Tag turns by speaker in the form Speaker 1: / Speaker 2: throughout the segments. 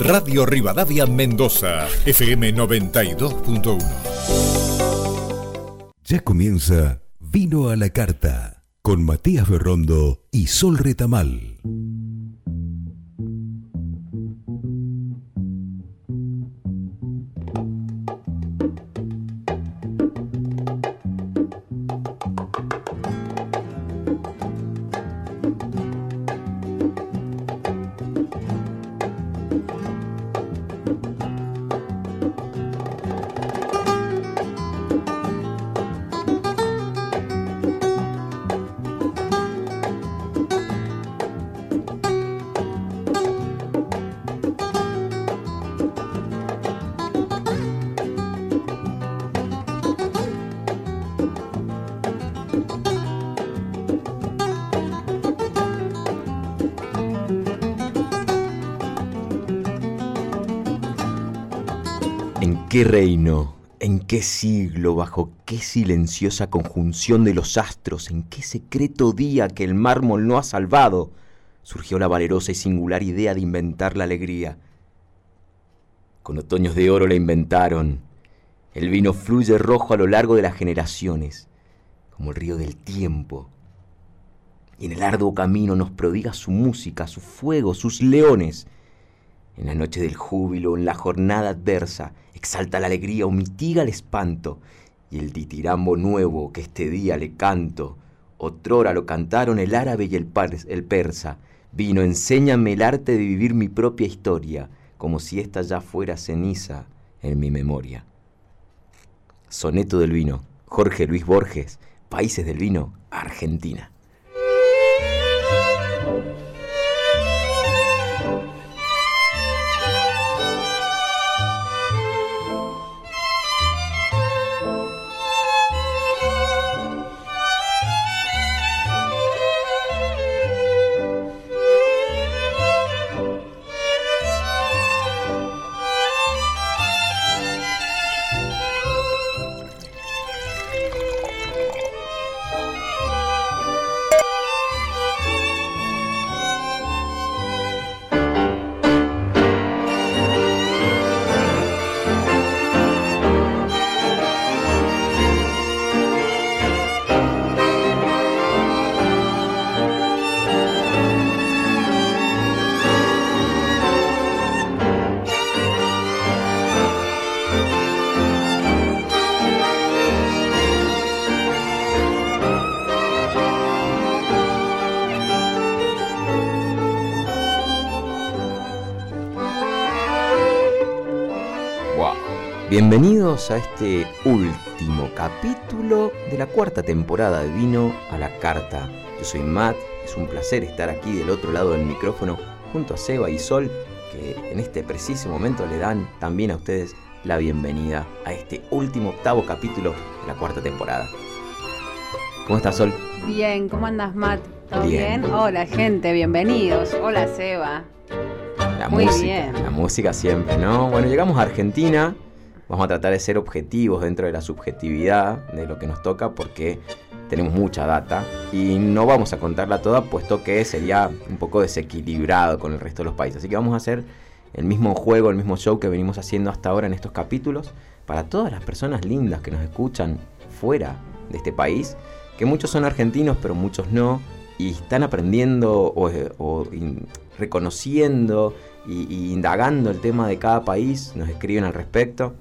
Speaker 1: Radio Rivadavia Mendoza, FM 92.1.
Speaker 2: Ya comienza Vino a la Carta con Matías Berrondo y Sol Retamal.
Speaker 3: Qué reino, en qué siglo, bajo qué silenciosa conjunción de los astros, en qué secreto día que el mármol no ha salvado, surgió la valerosa y singular idea de inventar la alegría? Con otoños de oro la inventaron. El vino fluye rojo a lo largo de las generaciones, como el río del tiempo. Y en el arduo camino nos prodiga su música, su fuego, sus leones. En la noche del júbilo, en la jornada adversa, exalta la alegría o mitiga el espanto, y el ditirambo nuevo que este día le canto, otrora lo cantaron el árabe y el, persa, vino, enséñame el arte de vivir mi propia historia, como si ésta ya fuera ceniza en mi memoria. Soneto del vino, Jorge Luis Borges, Países del Vino, Argentina. Bienvenidos a este último capítulo de la cuarta temporada de Vino a la Carta. Yo soy Matt, es un placer estar aquí del otro lado del micrófono junto a Seba y Sol, que en este preciso momento le dan también a ustedes la bienvenida a este último octavo capítulo de la cuarta temporada. ¿Cómo estás, Sol?
Speaker 4: Bien, ¿cómo andas, Matt? ¿Todo bien? Hola, gente, bienvenidos. Hola, Seba.
Speaker 3: La Muy música, bien. la música siempre, ¿no? Bueno, llegamos a Argentina Vamos a tratar de ser objetivos dentro de la subjetividad de lo que nos toca porque tenemos mucha data y no vamos a contarla toda puesto que sería un poco desequilibrado con el resto de los países. Así que vamos a hacer el mismo juego, el mismo show que venimos haciendo hasta ahora en estos capítulos para todas las personas lindas que nos escuchan fuera de este país, que muchos son argentinos pero muchos no, y están aprendiendo o, reconociendo y indagando el tema de cada país, nos escriben al respecto.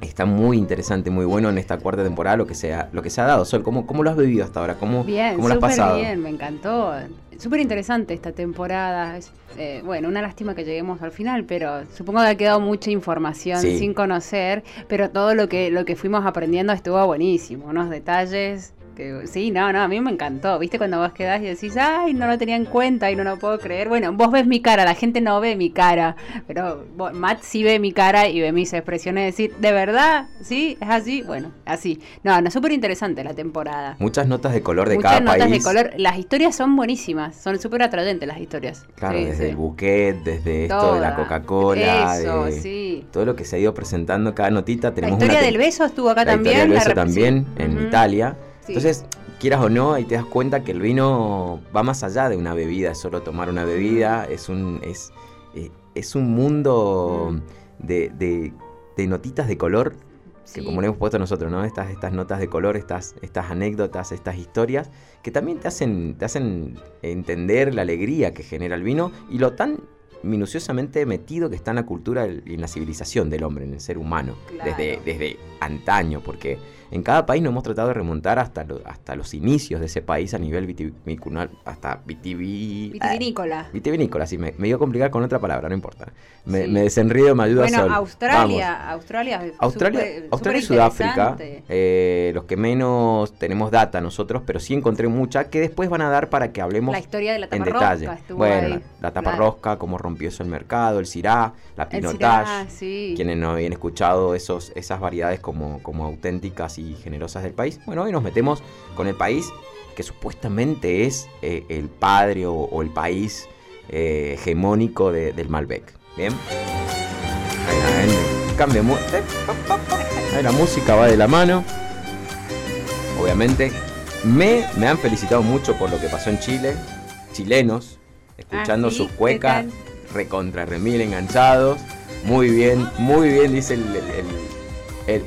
Speaker 3: Está muy interesante, muy bueno en esta cuarta temporada lo que se ha, lo que se ha dado. Sol, ¿cómo, cómo lo has vivido hasta ahora? ¿Cómo,
Speaker 4: bien,
Speaker 3: cómo lo has pasado?
Speaker 4: bien, me encantó. Súper interesante esta temporada. Eh, bueno, una lástima que lleguemos al final, pero supongo que ha quedado mucha información sin conocer, pero todo lo que, lo que fuimos aprendiendo estuvo buenísimo. Unos detalles sí, no, no, a mí me encantó. ¿Viste cuando vos quedás y decís, ay, no lo tenía en cuenta y no lo puedo creer? Bueno, vos ves mi cara, la gente no ve mi cara, pero Matt sí ve mi cara y ve mis expresiones. Decir, ¿de verdad? ¿Sí? ¿Es así? Bueno, así. No, no, súper interesante la temporada.
Speaker 3: Muchas notas de color de cada país. De color.
Speaker 4: Las historias son buenísimas, son súper atrayentes las historias.
Speaker 3: Claro, desde el buquet, desde esto de la Coca-Cola. Eso, sí. Todo lo que se ha ido presentando, cada notita. Tenemos
Speaker 4: la historia del beso estuvo acá también.
Speaker 3: Historia del beso también, en Italia. Entonces, quieras o no, ahí te das cuenta que el vino va más allá de una bebida, es solo tomar una bebida, es un es eh, es un mundo mm. de, de, notitas de color que como le hemos puesto nosotros, ¿no? Estas, estas notas de color, estas, estas anécdotas, estas historias, que también te hacen, te hacen entender la alegría que genera el vino y lo tan minuciosamente metido que está en la cultura y en la civilización del hombre, en el ser humano, desde, desde antaño, porque en cada país nos hemos tratado de remontar hasta, hasta los inicios de ese país a nivel vitivinícola, hasta
Speaker 4: vitivinícola.
Speaker 3: vitivinícola, sí, me, me, iba a complicar con otra palabra, no importa. Me, me desenrío, me ayuda
Speaker 4: bueno, Australia, Australia,
Speaker 3: Australia, Australia y Sudáfrica, eh, los que menos tenemos data nosotros, pero sí encontré mucha que después van a dar para que hablemos
Speaker 4: la historia de la
Speaker 3: en detalle. Bueno, la, tapa rosca, cómo rompió eso el mercado, el cirá, la pinotage, quienes no habían escuchado esos, esas variedades como, como auténticas y generosas del país. Bueno, hoy nos metemos con el país que supuestamente es eh, el padre o, el país eh, hegemónico del Malbec. Bien. Ahí, ahí, la música va de la mano. Obviamente. Me, me han felicitado mucho por lo que pasó en Chile. Chilenos, escuchando ah, sus cuecas, recontra remil enganchados. Muy bien, muy bien, dice el, el el,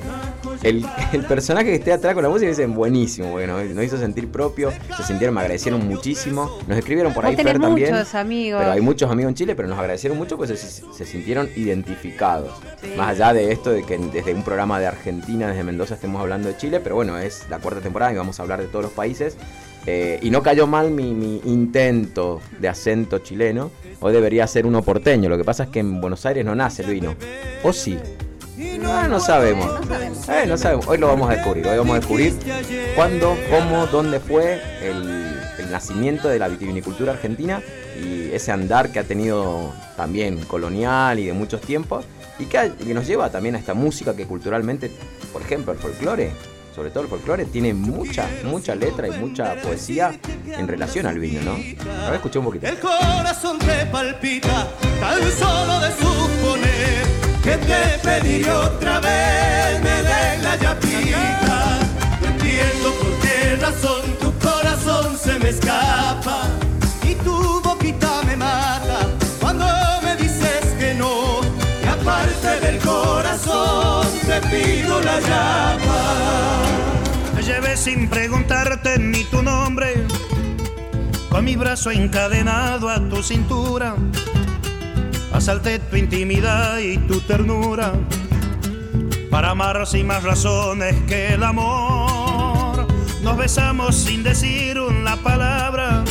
Speaker 3: personaje que esté atrás con la música dicen buenísimo, bueno, nos hizo sentir propio, se sintieron, me agradecieron muchísimo, nos escribieron por ahí Fer también.
Speaker 4: amigos.
Speaker 3: Pero hay muchos amigos en Chile, pero nos agradecieron mucho pues se, sintieron identificados. Más allá de esto de que desde un programa de Argentina, desde Mendoza estemos hablando de Chile, pero bueno, es la cuarta temporada y vamos a hablar de todos los países. Eh, y no cayó mal mi, mi, intento de acento chileno. Hoy debería ser uno porteño. Lo que pasa es que en Buenos Aires no nace el vino. ¿O sí? No, no sabemos. Eh, no sabemos. Hoy lo vamos a descubrir. Hoy vamos a descubrir cuándo, cómo, dónde fue el, nacimiento de la vitivinicultura argentina y ese andar que ha tenido también colonial y de muchos tiempos y que, nos lleva también a esta música que culturalmente, por ejemplo, el folclore, sobre todo el folclore, tiene mucha, mucha letra y mucha poesía en relación al vino, ¿no? A ver, escuché un poquito.
Speaker 5: El corazón te palpita tan solo de suponer que te pedí otra vez me de la llapita. No entiendo por qué razón tu corazón se me escapa y tu boquita me mata cuando me dices que no. Y aparte del corazón te pido la llama.
Speaker 6: Me llevé sin preguntarte ni tu nombre, con mi brazo encadenado a tu cintura Asalté tu intimidad y tu ternura para amar sin más razones que el amor. Nos besamos sin decir una palabra.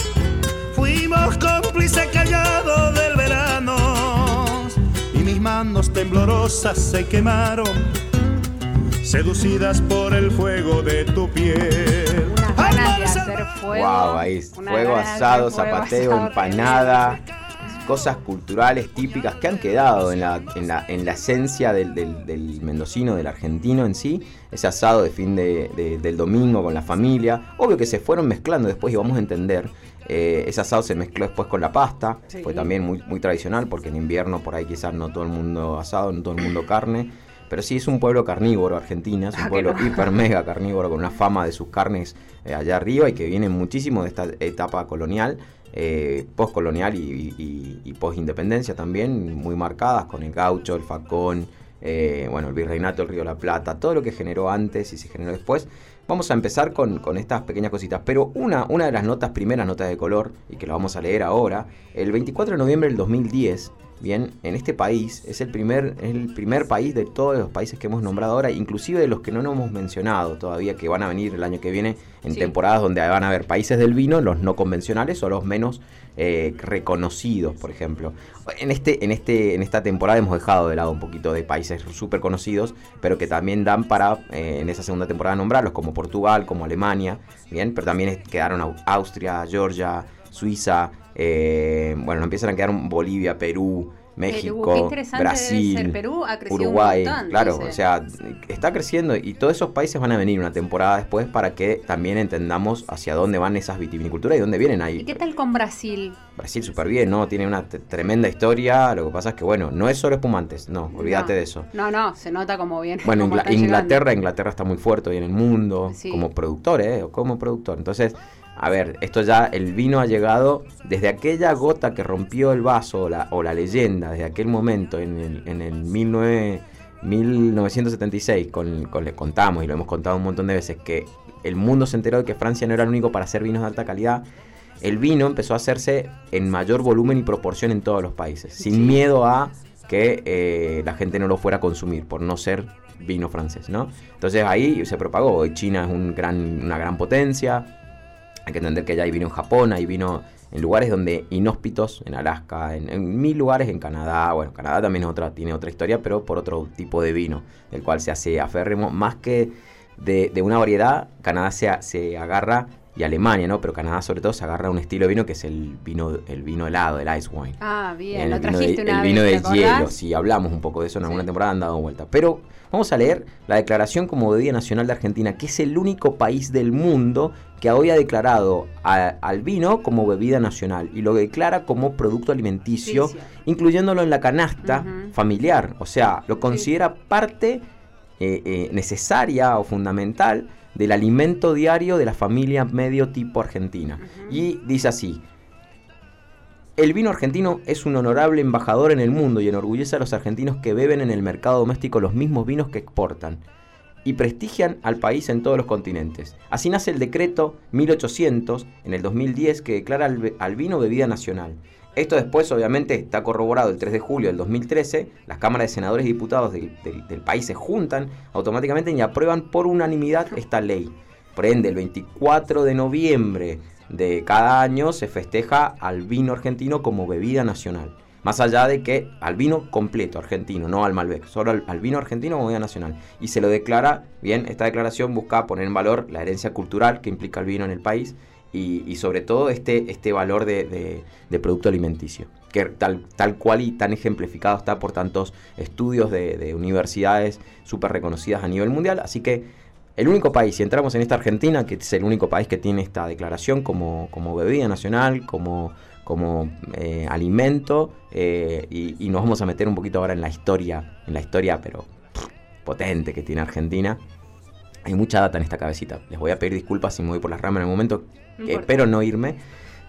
Speaker 6: Fuimos cómplices callados del verano y mis manos temblorosas se quemaron, seducidas por el fuego de tu piel.
Speaker 4: Unas de hacer fuego.
Speaker 3: Wow, ahí fuego asado, zapateo, empanada cosas culturales típicas que han quedado en la, en la, en la esencia del, del, mendocino, del argentino en sí, ese asado de fin de, del domingo con la familia, obvio que se fueron mezclando después y vamos a entender, eh, ese asado se mezcló después con la pasta, fue también muy, muy tradicional porque en invierno por ahí quizás no todo el mundo asado, no todo el mundo carne, pero sí es un pueblo carnívoro, Argentina, es un ah, pueblo hiper mega carnívoro con una fama de sus carnes eh, allá arriba y que viene muchísimo de esta etapa colonial eh, postcolonial y, postindependencia también, muy marcadas con el gaucho, el facón, eh, bueno, el virreinato del Río de la Plata, todo lo que generó antes y se generó después. Vamos a empezar con, estas pequeñas cositas, pero una, una de las notas, primeras notas de color, y que lo vamos a leer ahora, el 24 de noviembre del 2010, Bien, en este país es el primer, el primer país de todos los países que hemos nombrado ahora, inclusive de los que no nos hemos mencionado todavía, que van a venir el año que viene en temporadas donde van a haber países del vino, los no convencionales o los menos eh, reconocidos, por ejemplo. En, este, en, este, en esta temporada hemos dejado de lado un poquito de países súper conocidos, pero que también dan para eh, en esa segunda temporada nombrarlos, como Portugal, como Alemania, bien, pero también quedaron Austria, Georgia, Suiza, eh, bueno, empiezan a quedar Bolivia, Perú, México, Brasil, Uruguay, claro, o sea, está creciendo y todos esos países van a venir una temporada después para que también entendamos hacia dónde van esas vitiviniculturas y dónde vienen ahí.
Speaker 4: ¿Y qué tal con Brasil?
Speaker 3: Brasil súper bien, ¿no? Tiene una tremenda historia, lo que pasa es que, bueno, no es solo espumantes, no, olvídate de eso.
Speaker 4: No, no, se nota como bien.
Speaker 3: Bueno, Inglaterra, Inglaterra está muy fuerte hoy en el mundo, como productor, ¿eh? Como productor. Entonces, a ver, esto ya, el vino ha llegado desde aquella gota que rompió el vaso o la, o la leyenda, desde aquel momento, en el, en el 1976, con, con, le contamos y lo hemos contado un montón de veces, que el mundo se enteró de que Francia no era el único para hacer vinos de alta calidad. El vino empezó a hacerse en mayor volumen y proporción en todos los países, sin miedo a que eh, la gente no lo fuera a consumir, por no ser vino francés, ¿no? Entonces ahí se propagó. China es un gran, una gran potencia. Hay que entender que ya hay vino en Japón, hay vino en lugares donde inhóspitos, en Alaska, en, mil lugares, en Canadá. Bueno, Canadá también otra, tiene otra historia, pero por otro tipo de vino, del cual se hace aférrimo. Más que de, una variedad, Canadá se, se agarra y Alemania, ¿no? Pero Canadá sobre todo se agarra un estilo de vino que es el vino, el vino helado, el ice wine.
Speaker 4: Ah, bien, el,
Speaker 3: lo
Speaker 4: trajiste
Speaker 3: vino de, El vino de hielo, si hablamos un poco de eso en alguna temporada han dado vuelta. Pero vamos a leer la declaración como bebida nacional de Argentina, que es el único país del mundo que hoy ha declarado al vino como bebida nacional y lo declara como producto alimenticio, incluyéndolo en la canasta familiar. O sea, lo considera parte eh, eh, necesaria o fundamental del alimento diario de la familia medio tipo argentina. Y dice así, el vino argentino es un honorable embajador en el mundo y enorgullece a los argentinos que beben en el mercado doméstico los mismos vinos que exportan y prestigian al país en todos los continentes. Así nace el decreto 1800 en el 2010 que declara al, vino bebida nacional esto después, obviamente, está corroborado el 3 de julio del 2013. Las cámaras de senadores y diputados del, país se juntan automáticamente y aprueban por unanimidad esta ley. Por ende, el 24 de noviembre de cada año se festeja al vino argentino como bebida nacional. Más allá de que al vino completo argentino, no al Malbec, solo al, vino argentino como bebida nacional. Y se lo declara, bien, esta declaración busca poner en valor la herencia cultural que implica el vino en el país y, sobre todo este, este valor de, producto alimenticio, que tal, tal cual y tan ejemplificado está por tantos estudios de, universidades súper reconocidas a nivel mundial. Así que el único país, si entramos en esta Argentina, que es el único país que tiene esta declaración como, como bebida nacional, como, como eh, alimento, eh, y, nos vamos a meter un poquito ahora en la historia, en la historia, pero potente que tiene Argentina. Hay mucha data en esta cabecita. Les voy a pedir disculpas si me voy por las ramas en el momento espero no irme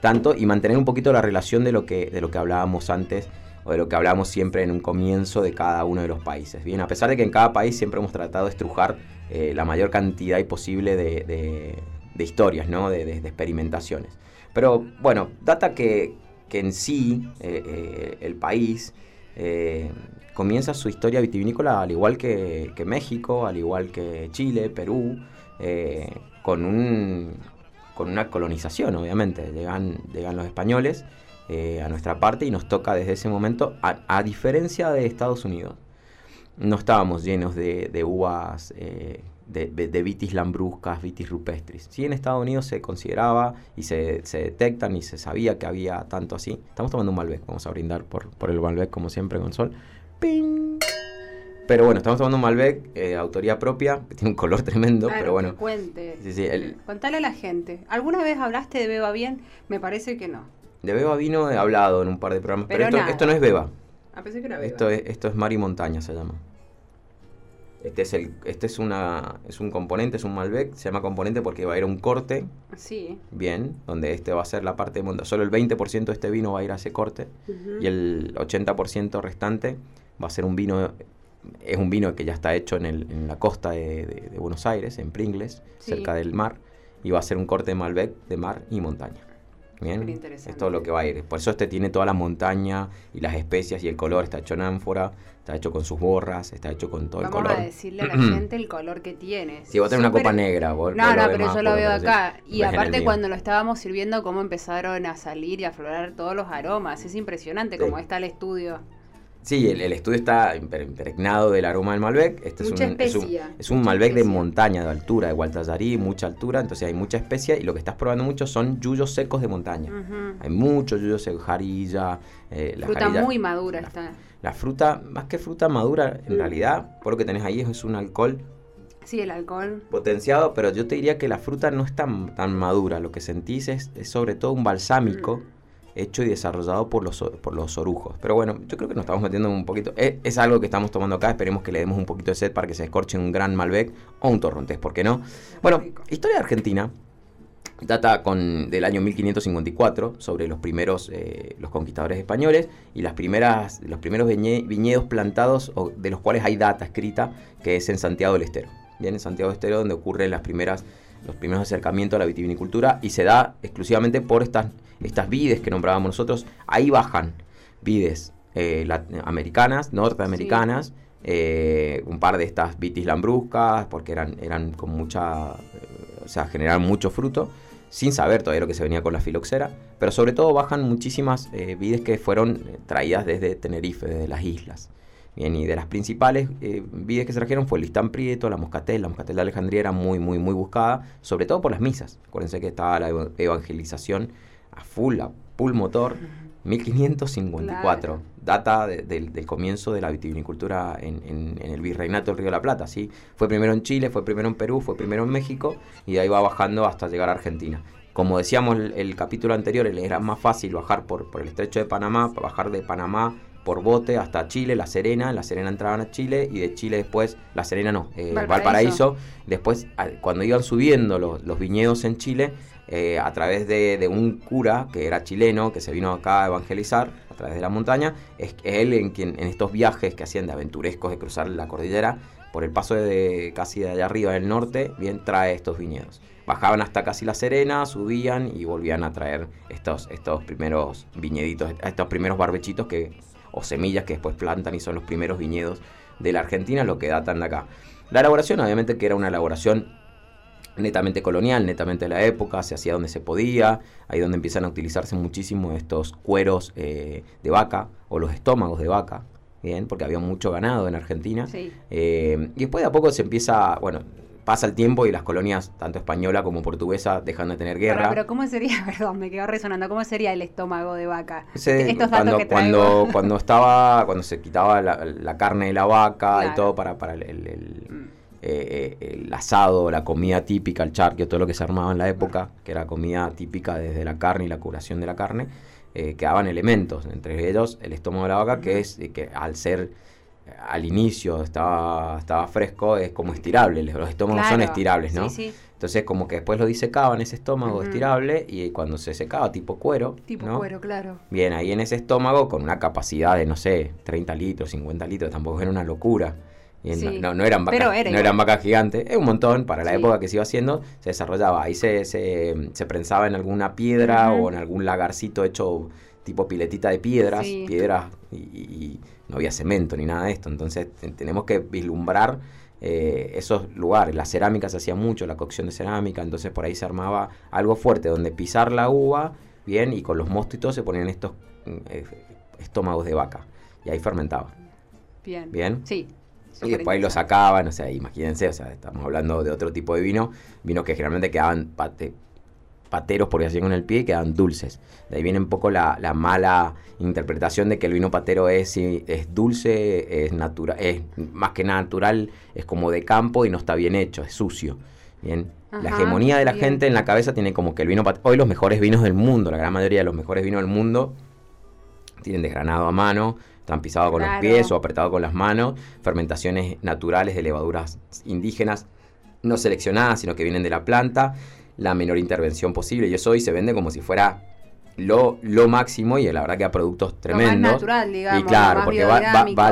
Speaker 3: tanto y mantener un poquito la relación de lo que, de lo que hablábamos antes o de lo que hablábamos siempre en un comienzo de cada uno de los países. Bien, a pesar de que en cada país siempre hemos tratado de estrujar eh, la mayor cantidad posible de, historias, ¿no? de, experimentaciones. Pero bueno, data que, en sí eh, eh, el país comienza su historia vitivinícola al igual que, que México, al igual que Chile, Perú, con un con una colonización, obviamente. Llegan, llegan los españoles a nuestra parte y nos toca desde ese momento, a, diferencia de Estados Unidos, no estábamos llenos de, uvas, eh, de, vitis lambruscas, vitis rupestris. Sí, en Estados Unidos se consideraba y se, detectan y se sabía que había tanto así. Estamos tomando un Malbec, vamos a brindar por, por el Malbec como siempre con sol. ¡Ping! Pero bueno, estamos tomando un Malbec de eh, autoría propia, que tiene un color tremendo, pero bueno.
Speaker 4: cuente. Contale a la gente. ¿Alguna vez hablaste de Beba Bien? Me parece que no.
Speaker 3: De Beba Vino he hablado en un par de programas, pero, esto, no es Beba.
Speaker 4: Ah, pensé que era Beba.
Speaker 3: Esto es, esto es Mar y Montaña, se llama. Este es el, este es una, es un componente, es un Malbec, se llama componente porque va a ir a un corte.
Speaker 4: Sí.
Speaker 3: Bien, donde este va a ser la parte de Solo el 20% de este vino va a ir a ese corte y el 80% restante va a ser un vino es un vino que ya está hecho en, el, en la costa de, Buenos Aires, en Pringles, cerca del mar, y va a ser un corte de Malbec de mar y montaña. Bien, es todo lo que va a ir. Por eso este tiene toda la montaña y las especias y el color está hecho en ánfora, está hecho con sus borras, está hecho con todo
Speaker 4: el
Speaker 3: color.
Speaker 4: Vamos a decirle a la gente el color que tiene.
Speaker 3: Si vos tenés una copa negra, vos,
Speaker 4: No, no, pero yo lo veo acá. Y aparte cuando lo estábamos sirviendo, cómo empezaron a salir y a aflorar todos los aromas. Es impresionante cómo está el estudio.
Speaker 3: Sí, el, estudio está impregnado del aroma del Malbec. Este es un, es un, Malbec de montaña, de altura, de Gualtallarí, mucha altura, entonces hay mucha especia y lo que estás probando mucho son yuyos secos de montaña. Hay muchos yuyos secos, jarilla.
Speaker 4: Eh, la fruta muy madura está.
Speaker 3: La fruta, más que fruta madura, en realidad, por lo que tenés ahí es un alcohol
Speaker 4: Sí, el alcohol.
Speaker 3: Potenciado, pero yo te diría que la fruta no es tan, tan madura. Lo que sentís es, sobre todo un balsámico. Mm hecho y desarrollado por los, por los orujos. Pero bueno, yo creo que nos estamos metiendo un poquito. Es, algo que estamos tomando acá. Esperemos que le demos un poquito de sed para que se escorche un gran Malbec o un Torrontés, ¿por qué no? Bueno, historia de Argentina. data con, del año 1554 sobre los primeros eh, los conquistadores españoles y las primeras los primeros viñedos plantados de los cuales hay data escrita que es en Santiago del Estero bien en Santiago del Estero donde ocurren las primeras los primeros acercamientos a la vitivinicultura y se da exclusivamente por estas estas vides que nombrábamos nosotros ahí bajan vides eh, americanas norteamericanas eh, un par de estas vitis lambruscas porque eran eran con mucha o sea generaban mucho fruto sin saber todavía lo que se venía con la filoxera, pero sobre todo bajan muchísimas eh, vides que fueron eh, traídas desde Tenerife, desde las islas. Bien, y de las principales eh, vides que se trajeron fue el listán prieto, la moscatel. La moscatel de Alejandría era muy, muy, muy buscada, sobre todo por las misas. Acuérdense que estaba la evangelización a full, a full motor. 1554, data del comienzo de la vitivinicultura en, el virreinato del Río de la Plata. ¿sí? Fue primero en Chile, fue primero en Perú, fue primero en México y de ahí va bajando hasta llegar a Argentina. Como decíamos el, el capítulo anterior, era más fácil bajar por, por el estrecho de Panamá, bajar de Panamá por bote hasta Chile, La Serena, La Serena entraban a Chile y de Chile después, La Serena no, eh, Valparaíso. Después, cuando iban subiendo los, los viñedos en Chile, eh, a través de, un cura que era chileno, que se vino acá a evangelizar a través de la montaña, es él en quien en estos viajes que hacían de aventurescos de cruzar la cordillera, por el paso de casi de allá arriba del norte, bien trae estos viñedos. Bajaban hasta casi La Serena, subían y volvían a traer estos, estos primeros viñeditos, estos primeros barbechitos que, o semillas que después plantan y son los primeros viñedos de la Argentina, lo que datan de acá. La elaboración, obviamente que era una elaboración netamente colonial, netamente de la época, se hacía donde se podía, ahí donde empiezan a utilizarse muchísimo estos cueros eh, de vaca o los estómagos de vaca, bien, porque había mucho ganado en Argentina. Eh, y después de a poco se empieza, bueno, pasa el tiempo y las colonias, tanto española como portuguesa, dejan de tener guerra.
Speaker 4: Pero, ¿cómo sería, perdón, me quedo resonando, cómo sería el estómago de vaca?
Speaker 3: cuando, cuando, cuando, estaba, cuando se quitaba la, carne de la vaca y todo para, para el, mm. Eh, eh, el asado, la comida típica, el charque, todo lo que se armaba en la época, que era comida típica desde la carne y la curación de la carne, eh, quedaban elementos, entre ellos el estómago de la vaca, que es que al ser al inicio estaba, estaba fresco, es como estirable, los estómagos son estirables, ¿no? Entonces como que después lo disecaban ese estómago estirable y cuando se secaba tipo cuero.
Speaker 4: Tipo cuero, claro.
Speaker 3: Bien, ahí en ese estómago con una capacidad de, no sé, 30 litros, 50 litros, tampoco era una locura. No, eran vacas, no eran vacas gigantes, es un montón para la época que se iba haciendo, se desarrollaba, ahí se, se, prensaba en alguna piedra o en algún lagarcito hecho tipo piletita de piedras, piedras y, no había cemento ni nada de esto, entonces tenemos que vislumbrar eh, esos lugares, la cerámica se hacía mucho, la cocción de cerámica, entonces por ahí se armaba algo fuerte donde pisar la uva, bien, y con los mostos se ponían estos mm, eh, estómagos de vaca y ahí fermentaba.
Speaker 4: Bien.
Speaker 3: Bien.
Speaker 4: Sí
Speaker 3: y después ahí lo sacaban, o sea, imagínense, o sea, estamos hablando de otro tipo de vino, vinos que generalmente quedaban pateros, por así con el pie, y quedaban dulces. De ahí viene un poco la, mala interpretación de que el vino patero es, es dulce, es natural, es más que natural, es como de campo y no está bien hecho, es sucio. Bien, la hegemonía de la gente en la cabeza tiene como que el vino patero, hoy los mejores vinos del mundo, la gran mayoría de los mejores vinos del mundo tienen desgranado a mano, están pisados con los pies o apretados con las manos, fermentaciones naturales de levaduras indígenas, no seleccionadas, sino que vienen de la planta, la menor intervención posible. Y eso hoy se vende como si fuera lo, lo máximo y la verdad que a productos tremendos. Lo más
Speaker 4: natural, digamos.
Speaker 3: Y claro, porque va, va,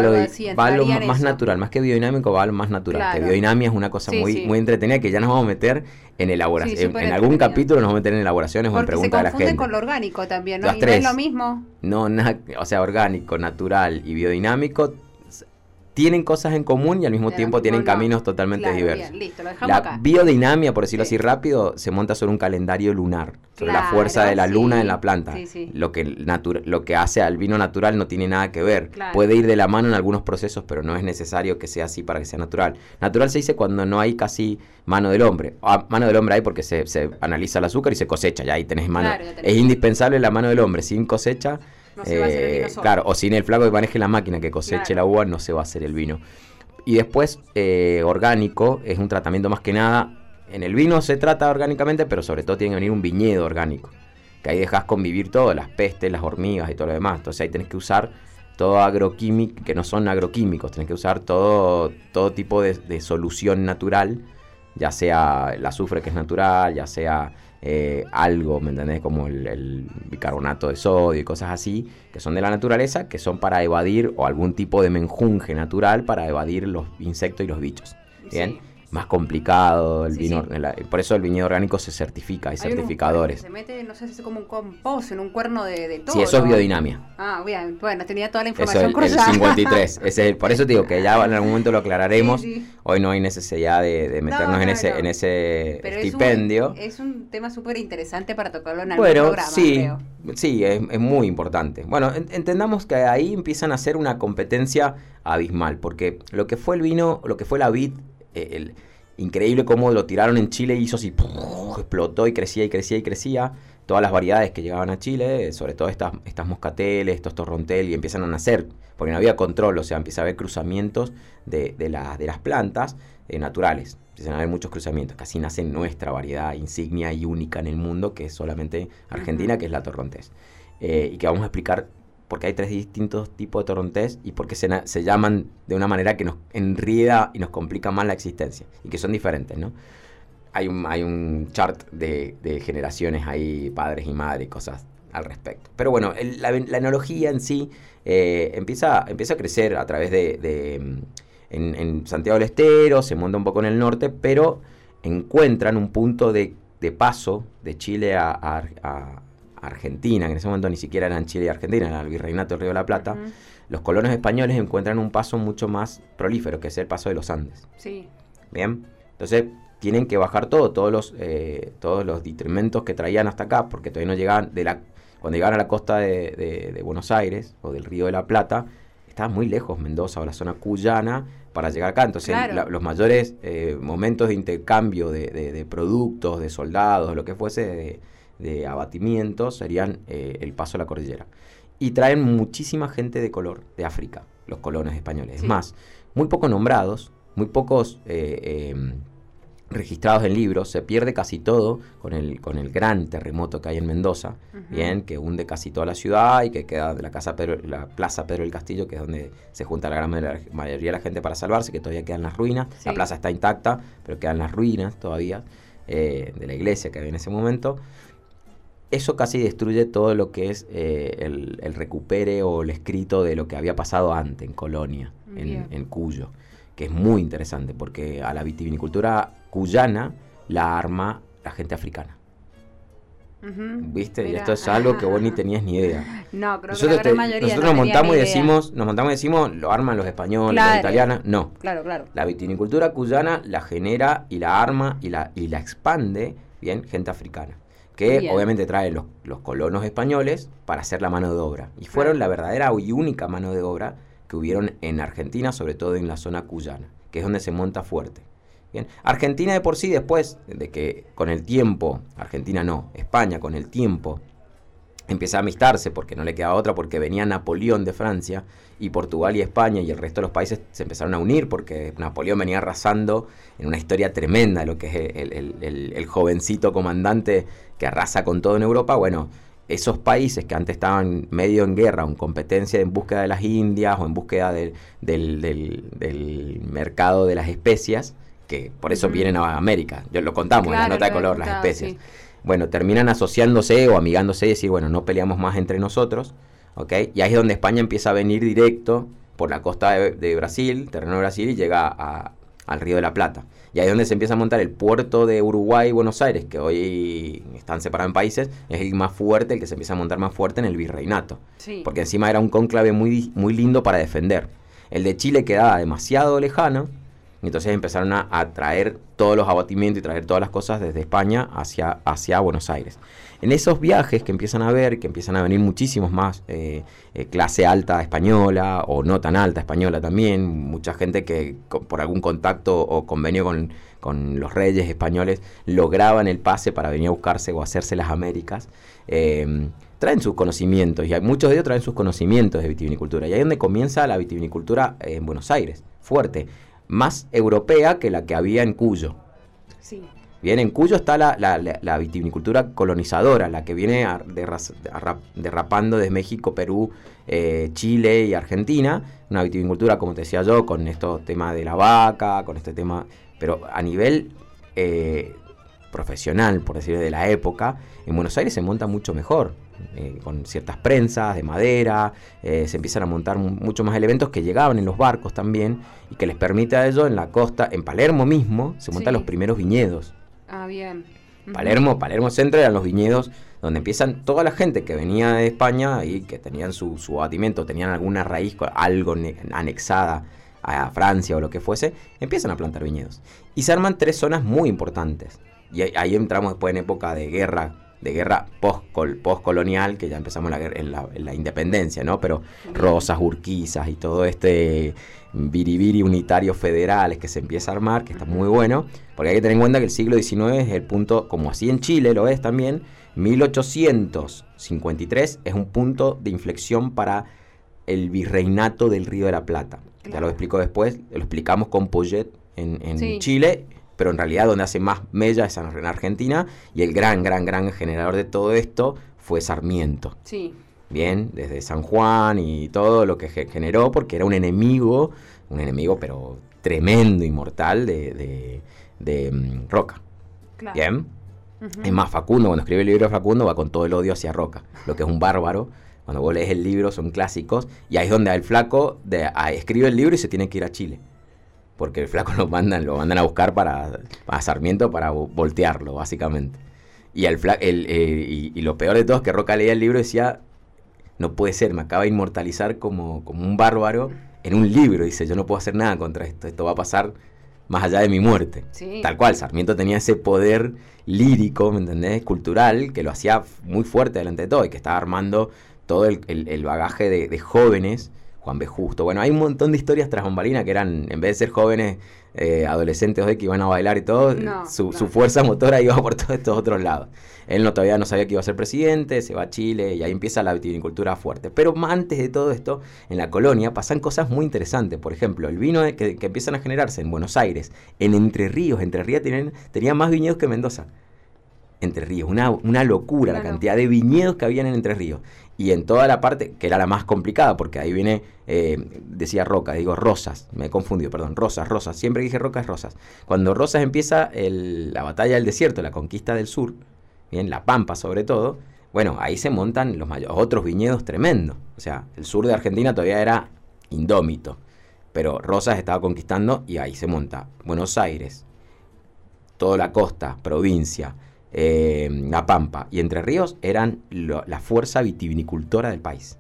Speaker 3: lo, más natural, más que biodinámico, va lo más natural. Que biodinamia es una cosa muy, muy entretenida que ya nos vamos a meter en elaboración. en, algún capítulo nos vamos a meter en elaboraciones o en preguntas de la gente.
Speaker 4: con lo orgánico también, ¿no? y no es lo mismo.
Speaker 3: No, o sea, orgánico, natural y biodinámico tienen cosas en común y al mismo tiempo tienen caminos totalmente diversos. la biodinamia, por decirlo así rápido, se monta sobre un calendario lunar, sobre la fuerza de la luna en la planta. Lo, que lo que hace al vino natural no tiene nada que ver. Puede ir de la mano en algunos procesos, pero no es necesario que sea así para que sea natural. Natural se dice cuando no hay casi mano del hombre. Ah, mano del hombre hay porque se, analiza el azúcar y se cosecha, ya ahí tenés mano. Es indispensable la mano del hombre, sin cosecha eh, claro, o sin el flaco que maneje la máquina que coseche la uva, no se va a hacer el vino. Y después, eh, orgánico, es un tratamiento más que nada. En el vino se trata orgánicamente, pero sobre todo tiene que venir un viñedo orgánico. Que ahí dejas convivir todo, las pestes, las hormigas y todo lo demás. Entonces ahí tenés que usar todo agroquímico, que no son agroquímicos, tenés que usar todo, todo tipo de, solución natural, ya sea el azufre que es natural, ya sea eh, algo, ¿me entendés? Como el, bicarbonato de sodio y cosas así, que son de la naturaleza, que son para evadir, o algún tipo de menjunje natural para evadir los insectos y los bichos. ¿Bien? Más complicado el vino. por eso el viñedo orgánico se certifica, hay, certificadores.
Speaker 4: se mete, no sé si es como un compost, en un cuerno de, de todo.
Speaker 3: Sí, eso es biodinamia.
Speaker 4: Ah, bien, bueno, tenía toda la información
Speaker 3: eso, el, el 53. ese por eso te digo que ya en algún momento lo aclararemos. Hoy no hay necesidad de, meternos en ese, en ese estipendio.
Speaker 4: Es un, tema súper interesante para tocarlo en algún bueno, programa,
Speaker 3: sí, Sí, es, es, muy importante. Bueno, entendamos que ahí empiezan a hacer una competencia abismal, porque lo que fue el vino, lo que fue la vid el, increíble cómo lo tiraron en Chile y hizo así, explotó y crecía y crecía y crecía. Todas las variedades que llegaban a Chile, sobre todo estas, estas moscateles, estos torrontel, y empiezan a nacer, porque no había control, o sea, empieza a haber cruzamientos de, de, de las plantas eh, naturales. Empiezan a haber muchos cruzamientos, casi nace nuestra variedad insignia y única en el mundo, que es solamente Argentina, que es la torrontés. Eh, y que vamos a explicar porque hay tres distintos tipos de torrontés y porque se, se, llaman de una manera que nos enrida y nos complica más la existencia y que son diferentes, ¿no? Hay un, hay un chart de, generaciones ahí, padres y madres cosas al respecto. Pero bueno, la, la, en sí eh, empieza, a crecer a través de... en, Santiago del Estero, se monta un poco en el norte, pero encuentran un punto de, paso de Chile a Argentina, que en ese momento ni siquiera eran Chile y Argentina, era el Virreinato del Río de la Plata, los colonos españoles encuentran un paso mucho más prolífero, que es el paso de los Andes.
Speaker 4: Sí.
Speaker 3: Bien, entonces tienen que bajar todo, todos los, eh, todos los detrimentos que traían hasta acá, porque todavía no llegaban, de la, cuando llegaban a la costa de, Buenos Aires o del Río de la Plata, estaba muy lejos Mendoza o la zona cuyana para llegar acá. Entonces, los mayores eh, momentos de intercambio de, de, productos, de soldados, lo que fuese, de abatimiento serían eh, el paso a la cordillera. Y traen muchísima gente de color de África, los colonos españoles. Es más, muy poco nombrados, muy pocos eh, em, registrados en libros, se pierde casi todo con el, con el gran terremoto que hay en Mendoza, bien, que hunde casi toda la ciudad y que queda de la, casa la Plaza Pedro del Castillo, que es donde se junta la gran mayoría de la gente para salvarse, que todavía quedan las ruinas. La plaza está intacta, pero quedan las ruinas todavía eh, de la iglesia que había en ese momento eso casi destruye todo lo que es eh, el, recupere o el escrito de lo que había pasado antes en Colonia, en, Cuyo, que es muy interesante porque a la vitivinicultura cuyana la arma la gente africana. ¿Viste? Y esto es algo que vos ni tenías ni idea.
Speaker 4: No, creo nosotros que la mayoría
Speaker 3: Nosotros nos montamos y decimos, nos montamos y decimos, lo arman los españoles, los italianos. No.
Speaker 4: Claro, claro.
Speaker 3: La vitivinicultura cuyana la genera y la arma y la, y la expande, bien, gente africana que obviamente traen los, colonos españoles para hacer la mano de obra. Y fueron la verdadera y única mano de obra que hubieron en Argentina, sobre todo en la zona cuyana, que es donde se monta fuerte. Bien. Argentina de por sí, después de que con el tiempo, Argentina no, España con el tiempo empieza a amistarse porque no le quedaba otra, porque venía Napoleón de Francia y Portugal y España y el resto de los países se empezaron a unir porque Napoleón venía arrasando en una historia tremenda, lo que es el, jovencito comandante que arrasa con todo en Europa. Bueno, esos países que antes estaban medio en guerra o en competencia en búsqueda de las Indias o en búsqueda del, del, mercado de las especias, que por eso vienen a América, yo lo contamos en la nota de color, las especias bueno, terminan asociándose o amigándose y decir, bueno, no peleamos más entre nosotros, ¿ok? Y ahí es donde España empieza a venir directo por la costa de, Brasil, terreno de Brasil, y llega al Río de la Plata. Y ahí es donde se empieza a montar el puerto de Uruguay y Buenos Aires, que hoy están separados en países, es el más fuerte, el que se empieza a montar más fuerte en el virreinato. Porque encima era un cónclave muy, muy lindo para defender. El de Chile quedaba demasiado lejano, entonces empezaron a, traer todos los abatimientos y traer todas las cosas desde España hacia, hacia Buenos Aires. En esos viajes que empiezan a ver, que empiezan a venir muchísimos más, eh, eh, clase alta española o no tan alta española también, mucha gente que por algún contacto o convenio con, los reyes españoles lograban el pase para venir a buscarse o hacerse las Américas. Em, traen sus conocimientos y muchos de ellos traen sus conocimientos de vitivinicultura. Y ahí es donde comienza la vitivinicultura en Buenos Aires, fuerte más europea que la que había en Cuyo.
Speaker 4: Sí.
Speaker 3: Bien, en Cuyo está la, vitivinicultura colonizadora, la que viene derrapando desde México, Perú, eh, Chile y Argentina. Una vitivinicultura, como te decía yo, con estos temas de la vaca, con este tema, pero a nivel eh, profesional, por decirlo de la época, en Buenos Aires se monta mucho mejor. Eh, con ciertas prensas de madera, eh, se empiezan a montar mucho más elementos que llegaban en los barcos también y que les permite a ellos en la costa, en Palermo mismo, se montan los primeros viñedos.
Speaker 4: Ah, bien.
Speaker 3: Palermo, Palermo Centro eran los viñedos donde empiezan toda la gente que venía de España y que tenían su, su abatimento, tenían alguna raíz, algo anexada a Francia o lo que fuese, empiezan a plantar viñedos. Y se arman tres zonas muy importantes. Y ahí entramos después en época de guerra de guerra post-colonial, que ya empezamos en la, independencia, ¿no? Pero Rosas, Urquizas y todo este biribiri unitario federales que se empieza a armar, que está muy bueno, porque hay que tener en cuenta que el siglo XIX es el punto, como así en Chile lo es también, 1853 es un punto de inflexión para el virreinato del Río de la Plata. Ya lo explico después, lo explicamos con Poyet en, Chile pero en realidad donde hace más mella es en Argentina y el gran, gran, gran generador de todo esto fue Sarmiento.
Speaker 4: Sí.
Speaker 3: Bien, desde San Juan y todo lo que generó, porque era un enemigo, un enemigo pero tremendo y mortal de, de, mm, Roca. Bien. Es más, Facundo, cuando escribe el libro de Facundo, va con todo el odio hacia Roca, lo que es un bárbaro. Cuando vos lees el libro, son clásicos, y ahí es donde el flaco de, escribe el libro y se tiene que ir a Chile porque el flaco lo mandan, lo mandan a buscar para, a Sarmiento para voltearlo, básicamente. Y, el, eh, y, lo peor de todo es que Roca leía el libro y decía, no puede ser, me acaba de inmortalizar como, como un bárbaro en un libro. Dice, yo no puedo hacer nada contra esto, esto va a pasar más allá de mi muerte. Tal cual, Sarmiento tenía ese poder lírico, ¿me entendés? Cultural, que lo hacía muy fuerte delante de todo y que estaba armando todo el, bagaje de, de jóvenes Juan B. Justo. Bueno, hay un montón de historias tras bambalina que eran, en vez de ser jóvenes, eh, adolescentes que iban a bailar y todo, su, fuerza motora iba por todos estos otros lados. Él no, todavía no sabía que iba a ser presidente, se va a Chile y ahí empieza la vitivinicultura fuerte. Pero antes de todo esto, en la colonia pasan cosas muy interesantes. Por ejemplo, el vino que, empiezan a generarse en Buenos Aires, en Entre Ríos. Entre Ríos tenían, tenía más viñedos que Mendoza. Entre Ríos, una, una locura la cantidad de viñedos que habían en Entre Ríos y en toda la parte, que era la más complicada, porque ahí viene, eh, decía Roca, digo Rosas, me he confundido, perdón, Rosas, Rosas, siempre dije Rocas, Rosas. Cuando Rosas empieza la batalla del desierto, la conquista del sur, bien, la Pampa sobre todo, bueno, ahí se montan los otros viñedos tremendos. O sea, el sur de Argentina todavía era indómito, pero Rosas estaba conquistando y ahí se monta Buenos Aires, toda la costa, provincia, eh, La Pampa y Entre Ríos eran la fuerza vitivinicultora del país.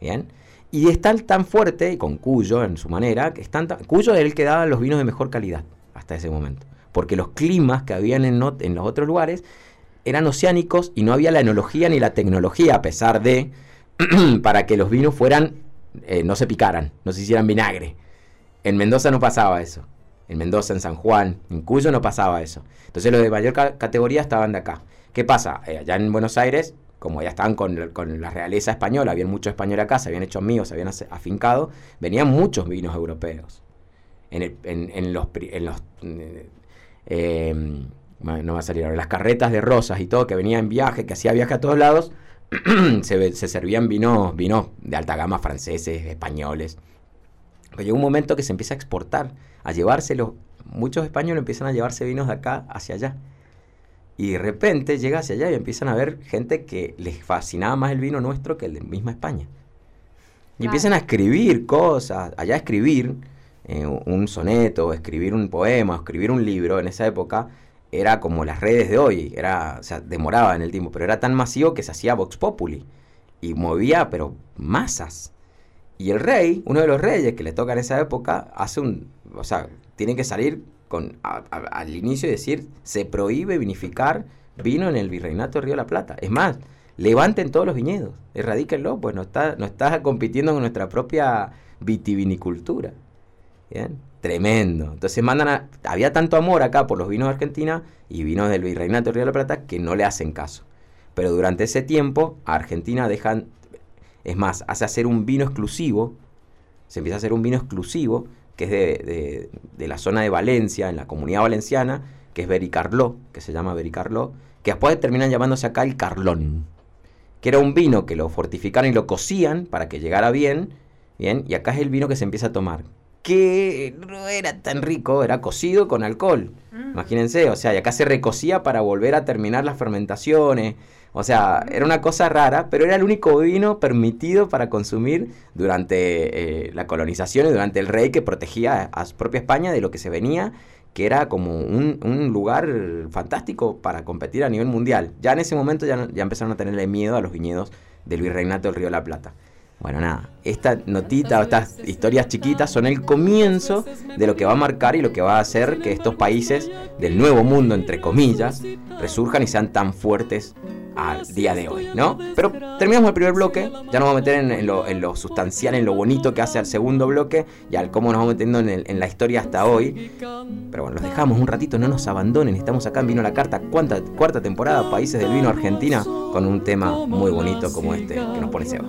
Speaker 3: ¿Bien? Y están tan fuerte, con Cuyo en su manera, que están Cuyo era el que daba los vinos de mejor calidad hasta ese momento. Porque los climas que habían en, en los otros lugares eran oceánicos y no había la enología ni la tecnología, a pesar de, para que los vinos fueran, eh, no se picaran, no se hicieran vinagre. En Mendoza no pasaba eso en Mendoza, en San Juan, en Cuyo no pasaba eso. Entonces los de mayor categoría estaban de acá. ¿Qué pasa? Eh, allá en Buenos Aires, como ya estaban con, la realeza española, habían muchos españoles acá, se habían hecho amigos, se habían afincado, venían muchos vinos europeos. En, los... En los eh, no va a salir ahora, las carretas de rosas y todo, que venía en viaje, que hacía viaje a todos lados, se, se, servían vinos, vinos de alta gama franceses, españoles. Pero llegó un momento que se empieza a exportar a llevárselo. Muchos españoles empiezan a llevarse vinos de acá hacia allá. Y de repente llega hacia allá y empiezan a ver gente que les fascinaba más el vino nuestro que el de misma España. Y empiezan a escribir cosas, allá escribir eh, un soneto, escribir un poema, escribir un libro en esa época, era como las redes de hoy, era, o sea, demoraba en el tiempo, pero era tan masivo que se hacía Vox Populi y movía, pero masas. Y el rey, uno de los reyes que le toca en esa época, hace un, o sea, tiene que salir con, al inicio y decir, se prohíbe vinificar vino en el virreinato de Río de la Plata. Es más, levanten todos los viñedos, erradíquenlo, pues no está, no está compitiendo con nuestra propia vitivinicultura. ¿Bien? Tremendo. Entonces mandan a, había tanto amor acá por los vinos de Argentina y vinos del virreinato de Río de la Plata que no le hacen caso. Pero durante ese tiempo a Argentina dejan es más, hace hacer un vino exclusivo, se empieza a hacer un vino exclusivo, que es de, la zona de Valencia, en la comunidad valenciana, que es Bericarló, que se llama Bericarló, que después terminan llamándose acá el Carlón, que era un vino que lo fortificaron y lo cocían para que llegara bien, bien, y acá es el vino que se empieza a tomar. que no era tan rico, era cocido con alcohol. Mm. Imagínense, o sea, y acá se recocía para volver a terminar las fermentaciones. O sea, era una cosa rara, pero era el único vino permitido para consumir durante eh, la colonización y durante el rey que protegía a su propia España de lo que se venía, que era como un, lugar fantástico para competir a nivel mundial. Ya en ese momento ya, ya empezaron a tenerle miedo a los viñedos del virreinato del Río de la Plata. Bueno, nada, esta notita estas historias chiquitas son el comienzo de lo que va a marcar y lo que va a hacer que estos países del nuevo mundo, entre comillas, resurjan y sean tan fuertes al día de hoy, ¿no? Pero terminamos el primer bloque, ya nos vamos a meter en, lo, sustancial, en lo bonito que hace al segundo bloque y al cómo nos vamos metiendo en, la historia hasta hoy. Pero bueno, los dejamos un ratito, no nos abandonen, estamos acá en Vino la Carta, cuarta, cuarta temporada, Países del Vino Argentina, con un tema muy bonito como este que nos pone Seba.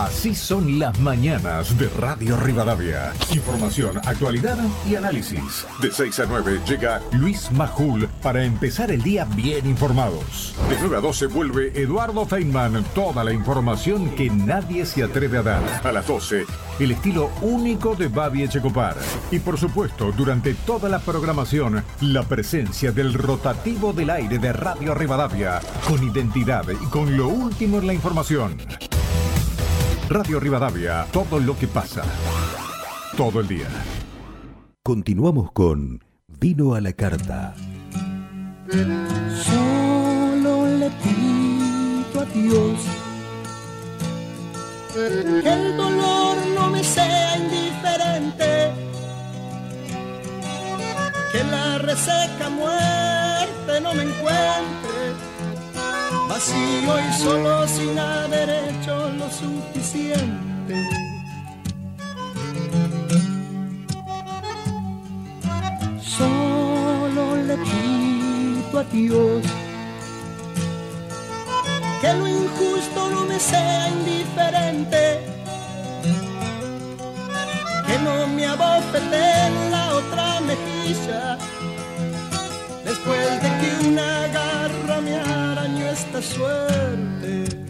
Speaker 1: Así son las mañanas de Radio Rivadavia. Información, actualidad y análisis. De 6 a 9 llega Luis Majul para empezar el día bien informados. De 9 a 12 vuelve Eduardo Feynman. Toda la información que nadie se atreve a dar. A las 12, el estilo único de Babi Echecopar. Y por supuesto, durante toda la programación, la presencia del rotativo del aire de Radio Rivadavia. Con identidad y con lo último en la información. Radio Rivadavia, todo lo que pasa. Todo el día.
Speaker 2: Continuamos con Vino a la Carta.
Speaker 7: Solo le pido a Dios que el dolor no me sea indiferente, que la reseca muerte no me encuentre vacío y solo sin lo suficiente. Solo le pido a Dios que lo injusto no me sea indiferente, que no me abofete en la otra mejilla después de que una garra me arañó esta suerte.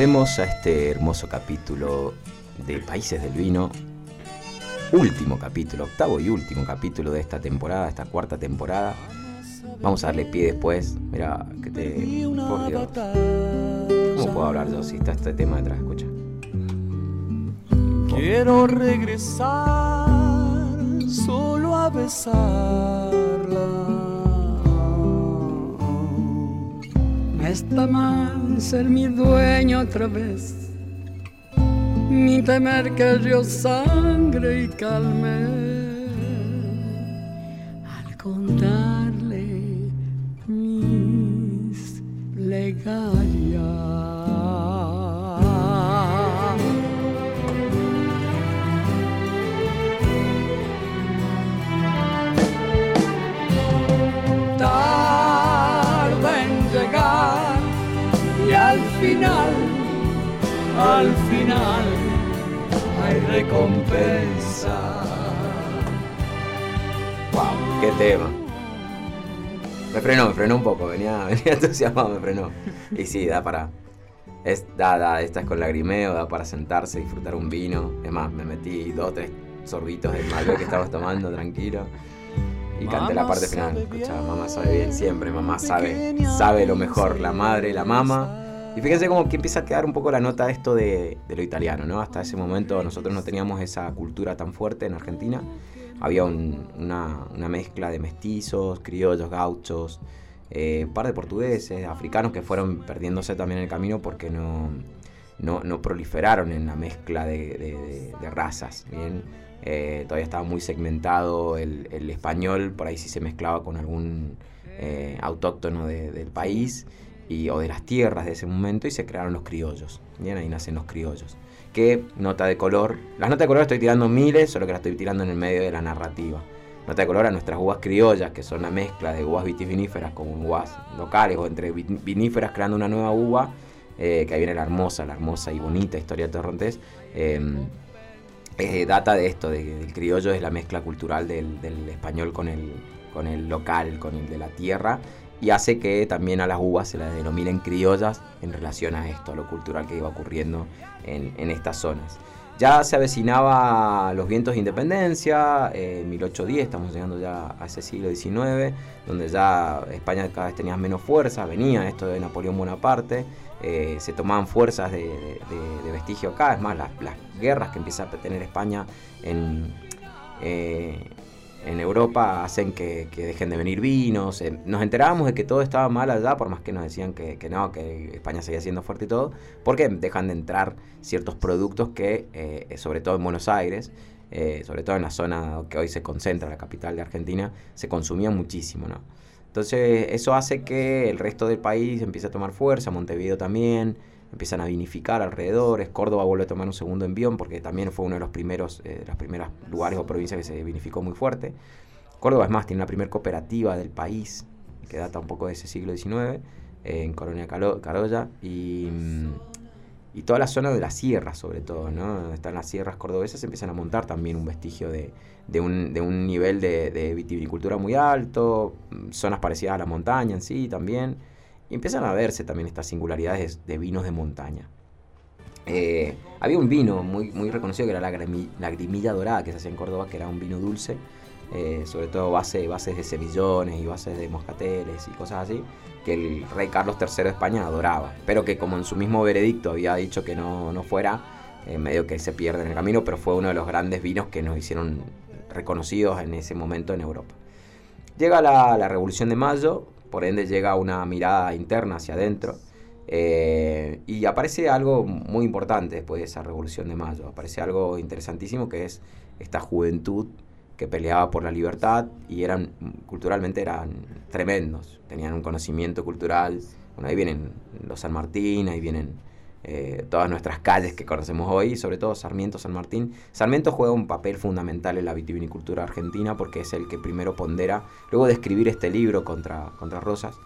Speaker 3: Volvemos a este hermoso capítulo de Países del Vino, último capítulo, octavo y último capítulo de esta temporada, esta cuarta temporada. Vamos a darle pie después. Mira, que te. Por Dios. ¿Cómo puedo hablar yo si está este tema detrás? Escucha.
Speaker 8: Quiero regresar solo a besarla. Está mal ser mi dueño otra vez. Mi temer que yo sangre y calme. Al contarle mis plegarias.
Speaker 3: Tema! Me frenó, me frenó un poco, venía, venía entusiasmado, me frenó. Y sí, da para. Es, da, da, esta es con lagrimeo, da para sentarse, disfrutar un vino. Es más, me metí dos o tres sorbitos del Malbec que estabas tomando, tranquilo. Y canté la parte final. Escucha, mamá sabe bien siempre, mamá sabe, sabe lo mejor, la madre, la mamá. Y fíjense como que empieza a quedar un poco la nota esto de, de lo italiano, ¿no? Hasta ese momento nosotros no teníamos esa cultura tan fuerte en Argentina había una, mezcla de mestizos, criollos, gauchos, eh, un par de portugueses, africanos que fueron perdiéndose también en el camino porque no, no, proliferaron en la mezcla de, razas. ¿bien? Eh, todavía estaba muy segmentado el, español, por ahí sí se mezclaba con algún eh, autóctono del país y, o de las tierras de ese momento y se crearon los criollos. Bien, ahí nacen los criollos que nota de color. Las notas de color estoy tirando miles, solo que las estoy tirando en el medio de la narrativa. Nota de color a nuestras uvas criollas, que son la mezcla de uvas vitiviníferas con uvas locales o entre viníferas creando una nueva uva, eh, que ahí viene la hermosa, la hermosa y bonita historia de Torrontés. Em, eh, data de esto, de que el criollo es la mezcla cultural del, español con el, con el local, con el de la tierra, y hace que también a las uvas se las denominen criollas en relación a esto, a lo cultural que iba ocurriendo en, estas zonas. Ya se avecinaba los vientos de independencia, en 1810, estamos llegando ya a ese siglo XIX, donde ya España cada vez tenía menos fuerza, venía esto de Napoleón Bonaparte, eh, se tomaban fuerzas de, vestigio acá, es más, las, guerras que empieza a tener España en, eh, en Europa hacen que, dejen de venir vinos. Eh, nos enterábamos de que todo estaba mal allá, por más que nos decían que, no, que España seguía siendo fuerte y todo, porque dejan de entrar ciertos productos que, eh, sobre todo en Buenos Aires, eh, sobre todo en la zona que hoy se concentra, la capital de Argentina, se consumía muchísimo, ¿no? Entonces eso hace que el resto del país empiece a tomar fuerza, Montevideo también, empiezan a vinificar alrededores, Córdoba vuelve a tomar un segundo envión porque también fue uno de los primeros, eh, los primeros lugares o provincias que se vinificó muy fuerte. Córdoba es más, tiene la primera cooperativa del país, que data un poco de ese siglo XIX, eh, en Colonia Carolla, y, mm, y, toda la zona de las sierras sobre todo, ¿no? Donde están las sierras cordobesas, empiezan a montar también un vestigio de, de, un, de un, nivel de, de vitivinicultura muy alto, mm, zonas parecidas a la montaña en sí también y empiezan a verse también estas singularidades de vinos de montaña. Eh, había un vino muy, muy reconocido que era la lagrimilla dorada que se hacía en Córdoba, que era un vino dulce, eh, sobre todo base, bases de semillones y bases de moscateles y cosas así, que el rey Carlos III de España adoraba, pero que como en su mismo veredicto había dicho que no, no fuera, eh, medio que se pierde en el camino, pero fue uno de los grandes vinos que nos hicieron reconocidos en ese momento en Europa. Llega la, la Revolución de Mayo, por ende llega una mirada interna hacia adentro. Eh, y aparece algo muy importante después de esa revolución de mayo. Aparece algo interesantísimo que es esta juventud que peleaba por la libertad y eran culturalmente eran tremendos. Tenían un conocimiento cultural. Bueno, ahí vienen los San Martín, ahí vienen eh, todas nuestras calles que conocemos hoy, sobre todo Sarmiento, San Martín. Sarmiento juega un papel fundamental en la vitivinicultura argentina porque es el que primero pondera, luego de escribir este libro contra, contra Rosas,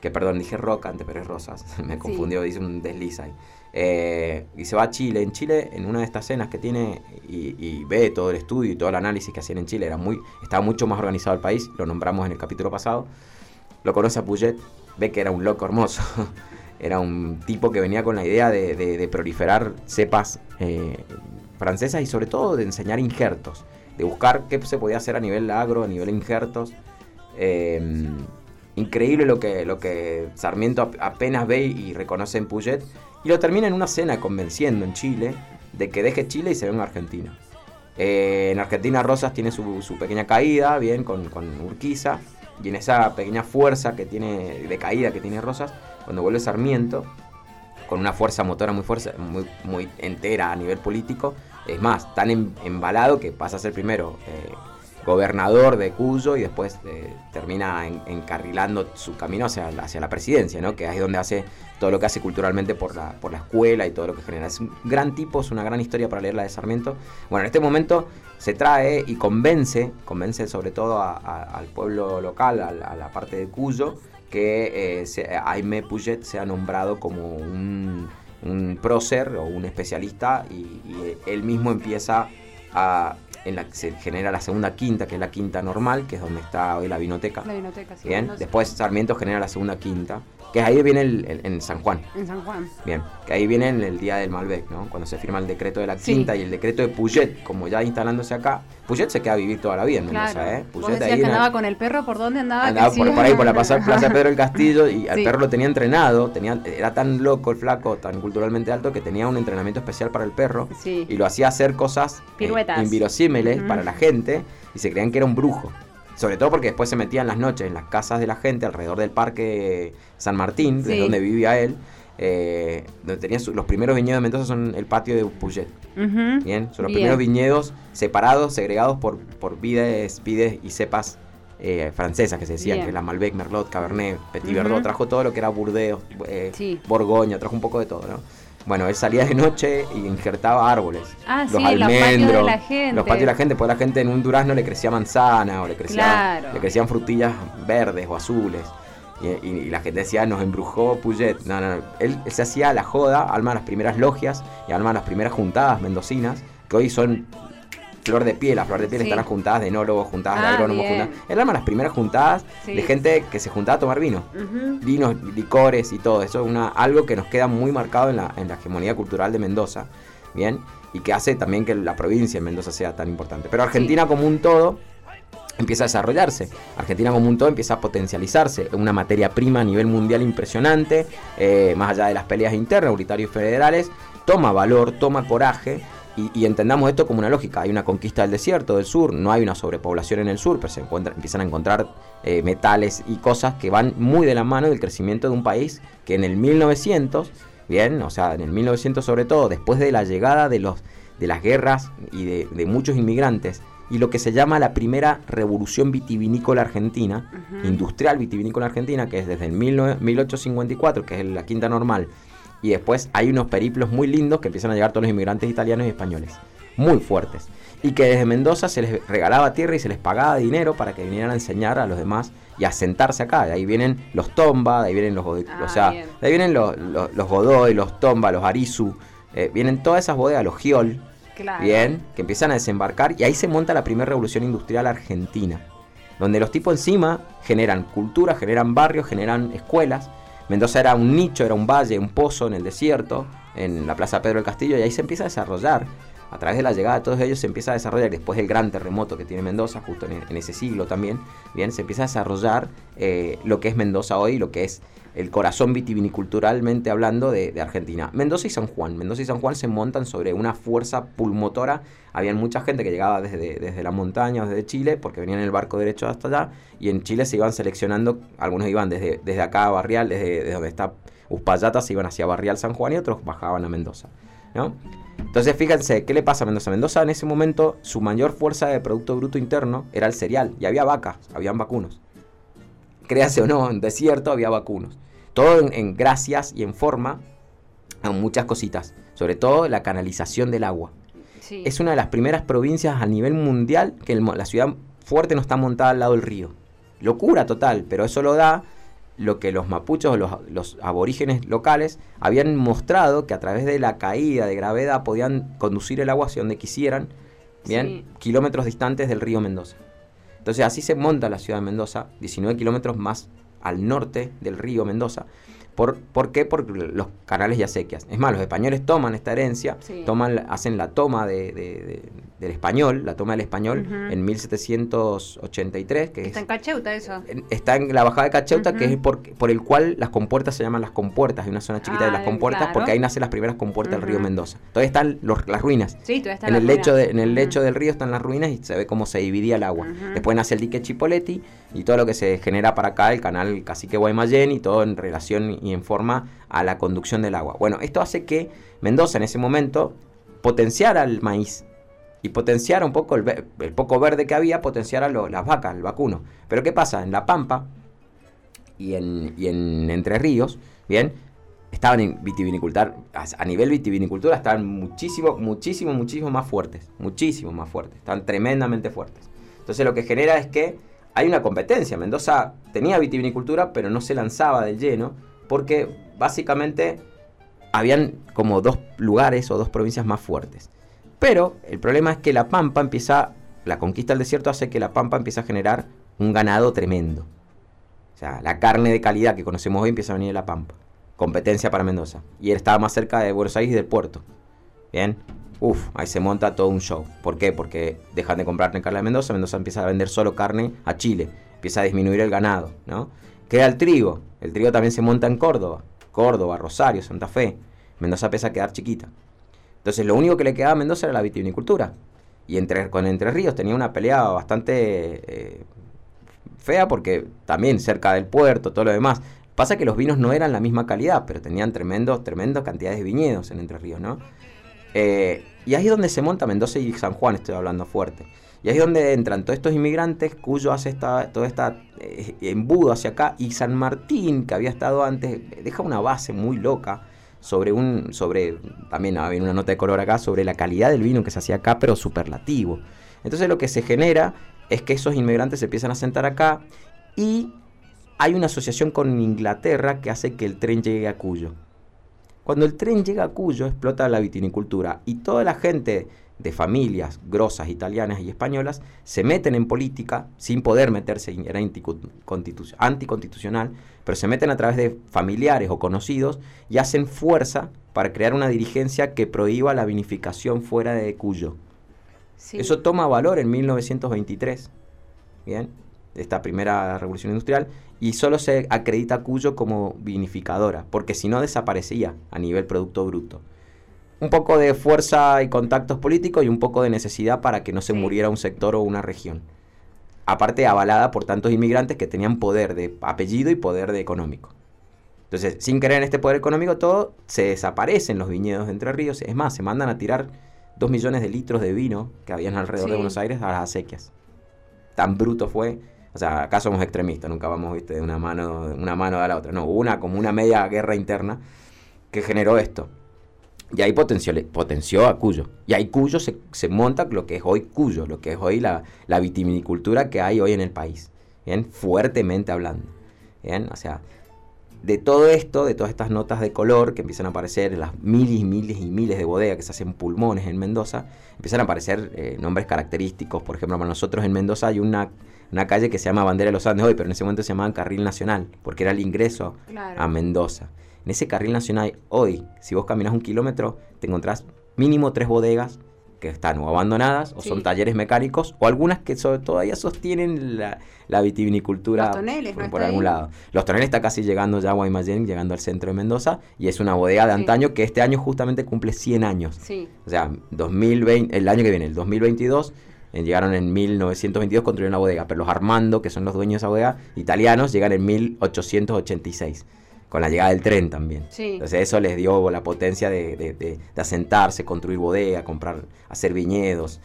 Speaker 3: que perdón, dije Roca antes, pero es Rosas, me confundió, dice un desliz ahí. Eh, y se va a Chile. En Chile, en una de estas cenas que tiene y, ve todo el estudio y todo el análisis que hacían en Chile, era muy, estaba mucho más organizado el país, lo nombramos en el capítulo pasado. Lo conoce a Puget, ve que era un loco hermoso. Era un tipo que venía con la idea de, proliferar cepas eh, francesas y sobre todo de enseñar injertos, de buscar qué se podía hacer a nivel agro, a nivel injertos. Eh, increíble lo que, lo que Sarmiento apenas ve y reconoce en Puget y lo termina en una cena convenciendo en Chile de que deje Chile y se venga a Argentina. Eh, en Argentina Rosas tiene su, pequeña caída, bien, con, con, Urquiza, y en esa pequeña fuerza que tiene, de caída que tiene Rosas, cuando vuelve Sarmiento, con una fuerza motora muy, fuerza, muy, muy entera a nivel político, es más, tan em, embalado que pasa a ser primero eh, gobernador de Cuyo y después eh, termina encarrilando su camino hacia, hacia la presidencia, ¿no? que es donde hace todo lo que hace culturalmente por la, por la escuela y todo lo que genera. Es un gran tipo, es una gran historia para leer la de Sarmiento. Bueno, en este momento se trae y convence, convence sobre todo al pueblo local, a, la parte de Cuyo, que eh, Aime Puget sea nombrado como un, prócer o un especialista y, y él mismo empieza a en la que se genera la segunda quinta, que es la quinta normal, que es donde está hoy la vinoteca.
Speaker 4: La vinoteca, sí.
Speaker 3: Bien, después Sarmiento genera la segunda quinta, que ahí viene el, en San Juan.
Speaker 4: En San Juan.
Speaker 3: Bien, que ahí viene en el día del Malbec, ¿no? Cuando se firma el decreto de la quinta y el decreto de Puget, como ya instalándose acá. Puget se queda a vivir toda la vida en Mendoza, ¿eh?
Speaker 4: Puget ahí que andaba con el perro, ¿por dónde andaba?
Speaker 3: Andaba por, ahí, por la Plaza Pedro el Castillo, y al perro lo tenía entrenado, tenía, era tan loco el flaco, tan culturalmente alto, que tenía un entrenamiento especial para el perro. Y lo hacía hacer cosas
Speaker 4: eh,
Speaker 3: invirosímiles para la gente, y se creían que era un brujo. Sobre todo porque después se metía en las noches en las casas de la gente alrededor del parque San Martín, de donde vivía él. Eh, donde tenía los primeros viñedos de Mendoza son el patio de Puget. Bien, son los primeros viñedos separados, segregados por, por vides, vides y cepas eh, francesas que se decían, que la Malbec, Merlot, Cabernet, Petit Verdot, trajo todo lo que era Burdeos, eh, Borgoña, trajo un poco de todo, ¿no? Bueno, él salía de noche y injertaba árboles.
Speaker 4: Ah, los almendros, los patios de la gente.
Speaker 3: Los patios de la gente, pues la gente en un durazno le crecía manzana o le, crecía, le crecían frutillas verdes o azules. Y, la gente decía, nos embrujó Puget. No, no, no. Él, se hacía la joda, alma las primeras logias y alma las primeras juntadas mendocinas, que hoy son flor de piel, las flor de piel están las juntadas de enólogos, juntadas de ah, agrónomos, juntadas. Eran las primeras juntadas de gente que se juntaba a tomar vino. Vinos, licores y todo. Eso es una, algo que nos queda muy marcado en la, en la hegemonía cultural de Mendoza. Bien. Y que hace también que la provincia de Mendoza sea tan importante. Pero Argentina como un todo empieza a desarrollarse. Argentina como un todo empieza a potencializarse. Una materia prima a nivel mundial impresionante, eh, más allá de las peleas internas, unitarios y federales, toma valor, toma coraje y, entendamos esto como una lógica. Hay una conquista del desierto, del sur, no hay una sobrepoblación en el sur, pero se encuentra, empiezan a encontrar eh, metales y cosas que van muy de la mano del crecimiento de un país que en el 1900, bien, o sea, en el 1900 sobre todo, después de la llegada de, los, de las guerras y de, muchos inmigrantes, y lo que se llama la primera revolución vitivinícola argentina, industrial vitivinícola argentina, que es desde el 1854, que es la quinta normal, y después hay unos periplos muy lindos que empiezan a llegar todos los inmigrantes italianos y españoles. Muy fuertes. Y que desde Mendoza se les regalaba tierra y se les pagaba dinero para que vinieran a enseñar a los demás y a sentarse acá. De ahí vienen los Tomba, de ahí vienen los, ah, o sea, de ahí vienen los, los, Godoy, los Tomba, los Arizu. Eh, vienen todas esas bodegas, los Giol, bien, que empiezan a desembarcar y ahí se monta la primera revolución industrial argentina. Donde los tipos encima generan cultura, generan barrios, generan escuelas Mendoza era un nicho, era un valle, un pozo en el desierto, en la Plaza Pedro del Castillo, y ahí se empieza a desarrollar. A través de la llegada de todos ellos se empieza a desarrollar, después del gran terremoto que tiene Mendoza, justo en, ese siglo también, bien, se empieza a desarrollar eh, lo que es Mendoza hoy, lo que es el corazón vitiviniculturalmente hablando de, Argentina. Mendoza y San Juan. Mendoza y San Juan se montan sobre una fuerza pulmotora. Habían mucha gente que llegaba desde, desde la montaña, desde Chile, porque venían en el barco derecho hasta allá, y en Chile se iban seleccionando, algunos iban desde, desde acá a Barrial, desde, donde está Uspallata, se iban hacia Barrial San Juan y otros bajaban a Mendoza. ¿no? Entonces fíjense, ¿qué le pasa a Mendoza? Mendoza en ese momento su mayor fuerza de Producto Bruto Interno era el cereal, y había vacas, habían vacunos. Créase o no, en desierto había vacunos. Todo en, gracias y en forma a muchas cositas, sobre todo la canalización del agua. Es una de las primeras provincias a nivel mundial que la ciudad fuerte no está montada al lado del río. Locura total, pero eso lo da lo que los mapuchos, los, los aborígenes locales, habían mostrado que a través de la caída de gravedad podían conducir el agua hacia donde quisieran, bien, kilómetros distantes del río Mendoza. Entonces así se monta la ciudad de Mendoza, 19 kilómetros más al norte del río Mendoza. ¿Por, ¿Por, qué? Por los canales y acequias. Es más, los españoles toman esta herencia, toman, hacen la toma de, del español, la toma del español en 1783. Que
Speaker 4: está en Cacheuta eso.
Speaker 3: está en la bajada de Cacheuta, que es por, por, el cual las compuertas se llaman las compuertas. Hay una zona chiquita de las ah, compuertas porque ahí nacen las primeras compuertas del río Mendoza. Todavía están las ruinas.
Speaker 4: Sí, todavía están
Speaker 3: en el lecho de, En el lecho del río están las ruinas y se ve cómo se dividía el agua. Después nace el dique Chipoletti y todo lo que se genera para acá, el canal Cacique Guaymallén y todo en relación en forma a la conducción del agua. Bueno, esto hace que Mendoza en ese momento potenciara el maíz y potenciara un poco el, poco verde que había, potenciara las vacas, el vacuno. Pero ¿qué pasa? En La Pampa y en, y en Entre Ríos, ¿bien? Estaban en vitivinicultura, a nivel vitivinicultura estaban muchísimo, muchísimo, muchísimo más fuertes, muchísimo más fuertes, están tremendamente fuertes. Entonces lo que genera es que hay una competencia. Mendoza tenía vitivinicultura, pero no se lanzaba del lleno, porque básicamente habían como dos lugares o dos provincias más fuertes. Pero el problema es que la Pampa empieza, la conquista del desierto hace que la Pampa empiece a generar un ganado tremendo. O sea, la carne de calidad que conocemos hoy empieza a venir de la Pampa. Competencia para Mendoza. Y él estaba más cerca de Buenos Aires y del puerto. Bien. Uf, ahí se monta todo un show. ¿Por qué? Porque dejan de comprar carne de Mendoza, Mendoza empieza a vender solo carne a Chile. Empieza a disminuir el ganado, ¿no? Queda el trigo. El trigo también se monta en Córdoba. Córdoba, Rosario, Santa Fe. Mendoza empieza a quedar chiquita. Entonces lo único que le quedaba a Mendoza era la vitivinicultura. Y entre, con Entre Ríos tenía una pelea bastante eh, fea porque también cerca del puerto, todo lo demás. Pasa que los vinos no eran la misma calidad, pero tenían tremendos, tremendas cantidades de viñedos en Entre Ríos, ¿no? Eh, y ahí es donde se monta Mendoza y San Juan, estoy hablando fuerte. Y ahí es donde entran todos estos inmigrantes, Cuyo hace esta, todo este embudo hacia acá, y San Martín, que había estado antes, deja una base muy loca sobre un, sobre, también había una nota de color acá, sobre la calidad del vino que se hacía acá, pero superlativo. Entonces lo que se genera es que esos inmigrantes se empiezan a sentar acá y hay una asociación con Inglaterra que hace que el tren llegue a Cuyo. Cuando el tren llega a Cuyo explota la vitinicultura y toda la gente de familias grosas italianas y españolas se meten en política sin poder meterse, era anticonstitucional, pero se meten a través de familiares o conocidos y hacen fuerza para crear una dirigencia que prohíba la vinificación fuera de Cuyo. Eso toma valor en 1923, ¿bien? Esta primera revolución industrial, y solo se acredita Cuyo como vinificadora, porque si no desaparecía a nivel Producto Bruto un poco de fuerza y contactos políticos y un poco de necesidad para que no se muriera un sector o una región. Aparte avalada por tantos inmigrantes que tenían poder de apellido y poder de económico. Entonces, sin creer en este poder económico, todo se desaparecen los viñedos de Entre Ríos. Es más, se mandan a tirar dos millones de litros de vino que habían alrededor de Buenos Aires a las acequias. Tan bruto fue. O sea, acá somos extremistas, nunca vamos, viste, de una mano, una mano a la otra. No, hubo una como una media guerra interna que generó esto. Y ahí potenció, potenció a Cuyo. Y ahí Cuyo se, se, monta lo que es hoy Cuyo, lo que es hoy la, la vitivinicultura que hay hoy en el país. ¿Bien? Fuertemente hablando. ¿Bien? O sea, de todo esto, de todas estas notas de color que empiezan a aparecer en las miles y miles y miles de bodegas que se hacen pulmones en Mendoza, empiezan a aparecer eh, nombres característicos. Por ejemplo, para nosotros en Mendoza hay una, una, calle que se llama Bandera de los Andes hoy, pero en ese momento se llamaba Carril Nacional, porque era el ingreso a Mendoza. En ese carril nacional, hoy, si vos caminas un kilómetro, te encontrás mínimo tres bodegas que están o abandonadas o son talleres mecánicos o algunas que todavía sostienen la, vitivinicultura por, algún lado. Los toneles está casi llegando ya a Guaymallén, llegando al centro de Mendoza y es una bodega de antaño que este año justamente cumple 100 años. O sea, 2020, el año que viene, el 2022, eh, llegaron en 1922, construyeron la bodega, pero los Armando, que son los dueños de esa bodega, italianos, llegan en 1886 con la llegada del tren también. Entonces eso les dio la potencia de, asentarse, construir bodega, comprar, hacer viñedos.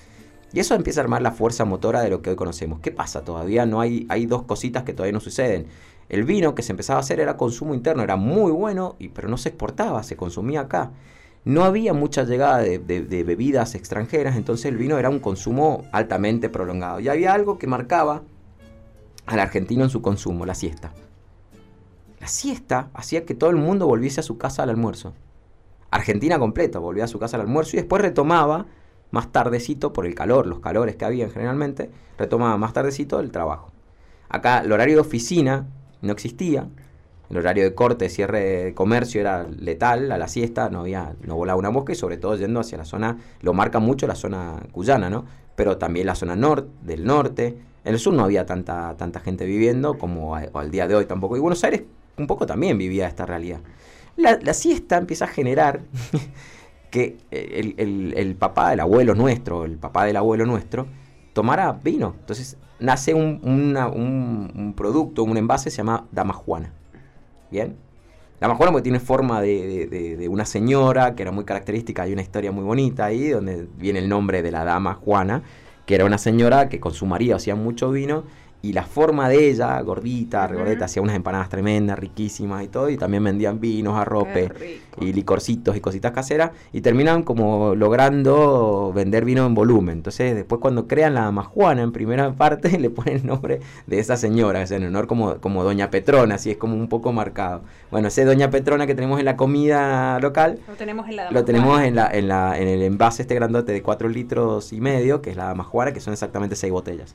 Speaker 3: Y eso empieza a armar la fuerza motora de lo que hoy conocemos. ¿Qué pasa? Todavía no hay, hay dos cositas que todavía no suceden. El vino que se empezaba a hacer era consumo interno, era muy bueno, y, pero no se exportaba, se consumía acá. No había mucha llegada de, de bebidas extranjeras, entonces el vino era un consumo altamente prolongado. Y había algo que marcaba al argentino en su consumo, la siesta. La siesta hacía que todo el mundo volviese a su casa al almuerzo. Argentina completa volvía a su casa al almuerzo y después retomaba más tardecito, por el calor, los calores que había generalmente, retomaba más tardecito el trabajo. Acá el horario de oficina no existía, el horario de corte, cierre de comercio era letal a la siesta, no había, no volaba una mosca y sobre todo yendo hacia la zona, lo marca mucho la zona cuyana, ¿no? Pero también la zona norte, del norte. En el sur no había tanta, tanta gente viviendo como al día de hoy tampoco. Y Buenos Aires un poco también vivía esta realidad. La, siesta empieza a generar que el, papá, el abuelo nuestro, el papá del abuelo nuestro, tomara vino. Entonces nace un, producto, un envase, se llama Dama Juana. ¿Bien? La Majuana porque tiene forma de, una señora, que era muy característica, hay una historia muy bonita ahí, donde viene el nombre de la dama Juana, que era una señora que con su marido hacía mucho vino y la forma de ella, gordita, regordeta, hacía unas empanadas tremendas, riquísimas y todo, y también vendían vinos, arrope y licorcitos y cositas caseras, y terminan como logrando vender vino en volumen. Entonces, después cuando crean la Majuana en primera parte, le ponen el nombre de esa señora, es en honor como, como Doña Petrona, así es como un poco marcado. Bueno, ese Doña Petrona que tenemos en la comida local,
Speaker 4: lo tenemos en la
Speaker 3: Lo tenemos en, la, en, la, en el envase este grandote de 4 litros y medio, que es la Majuana, que son exactamente 6 botellas.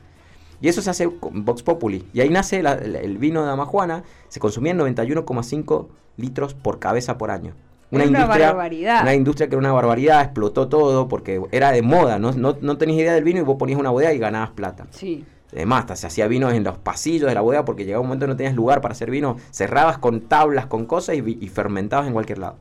Speaker 3: Y eso se hace con Vox Populi. Y ahí nace el vino de Damajuana. Se consumía en 91,5 litros por cabeza por año.
Speaker 4: Una, industria, barbaridad.
Speaker 3: Una industria que era una barbaridad, explotó todo porque era de moda. No, no, no tenías idea del vino y vos ponías una bodega y ganabas plata.
Speaker 4: Sí.
Speaker 3: Además, hasta se hacía vino en los pasillos de la bodega porque llegaba un momento que no tenías lugar para hacer vino. Cerrabas con tablas, con cosas y, y fermentabas en cualquier lado.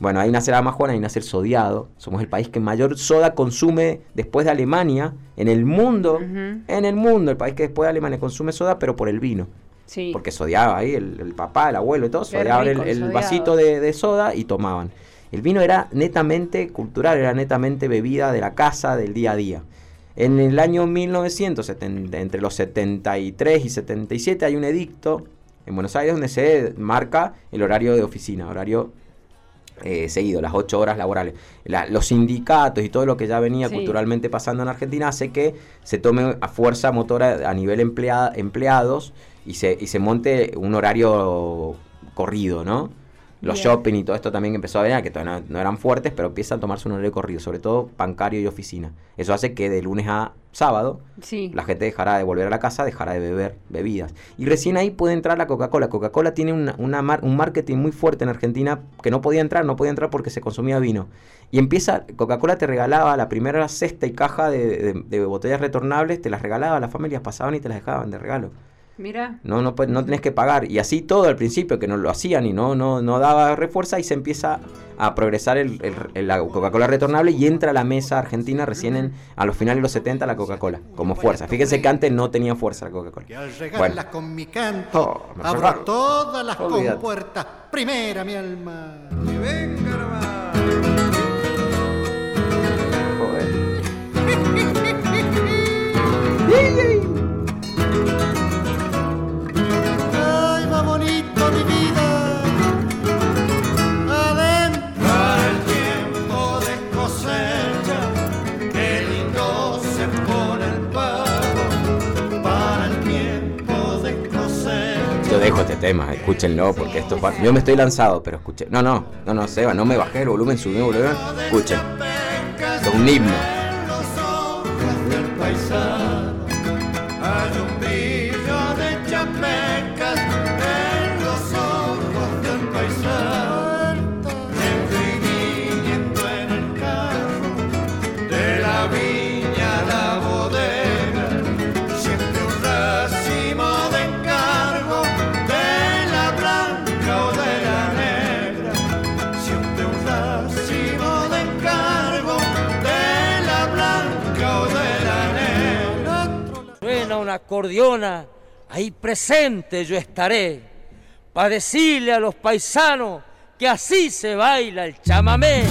Speaker 3: Bueno, ahí nace la Amajuana, ahí nace el sodiado. Somos el país que mayor soda consume después de Alemania en el mundo. En el mundo, el país que después de Alemania consume soda, pero por el vino.
Speaker 4: Sí.
Speaker 3: Porque sodiaba ahí el, papá, el abuelo y todo, sodiaban el, vasito de, soda y tomaban. El vino era netamente cultural, era netamente bebida de la casa, del día a día. En el año 1970, entre los 73 y 77, hay un edicto en Buenos Aires donde se marca el horario de oficina, horario eh, seguido, las ocho horas laborales. los sindicatos y todo lo que ya venía culturalmente pasando en Argentina hace que se tome a fuerza motora a nivel empleados y se, y se monte un horario corrido, ¿no? Los shopping y todo esto también empezó a venir, que todavía no, eran fuertes, pero empiezan a tomarse un horario corrido, sobre todo bancario y oficina. Eso hace que de lunes a sábado la gente dejará de volver a la casa, dejará de beber bebidas. Y recién ahí puede entrar la Coca-Cola. Coca-Cola tiene una, un marketing muy fuerte en Argentina que no podía entrar, no podía entrar porque se consumía vino. Y empieza, Coca-Cola te regalaba la primera cesta y caja de, de botellas retornables, te las regalaba, las familias pasaban y te las dejaban de regalo.
Speaker 4: Mira.
Speaker 3: No, no, no tenés que pagar. Y así todo al principio, que no lo hacían y no, no, no daba refuerza, y se empieza a progresar el, la Coca-Cola retornable y entra a la mesa argentina recién en, a los finales de los 70 la Coca-Cola, como fuerza. Fíjense que antes no tenía fuerza la Coca-Cola.
Speaker 7: al con mi canto, oh, abro todas las compuertas. Primera, mi alma. Que venga
Speaker 3: dejo escúchenlo, porque esto Yo me estoy lanzado, pero escuchen. No, no, no, no, Seba, no me bajé el volumen, subí el volumen. Escuchen. es un himno.
Speaker 9: Acordeona, ahí presente yo estaré, para decirle a los paisanos que así se baila el chamamé.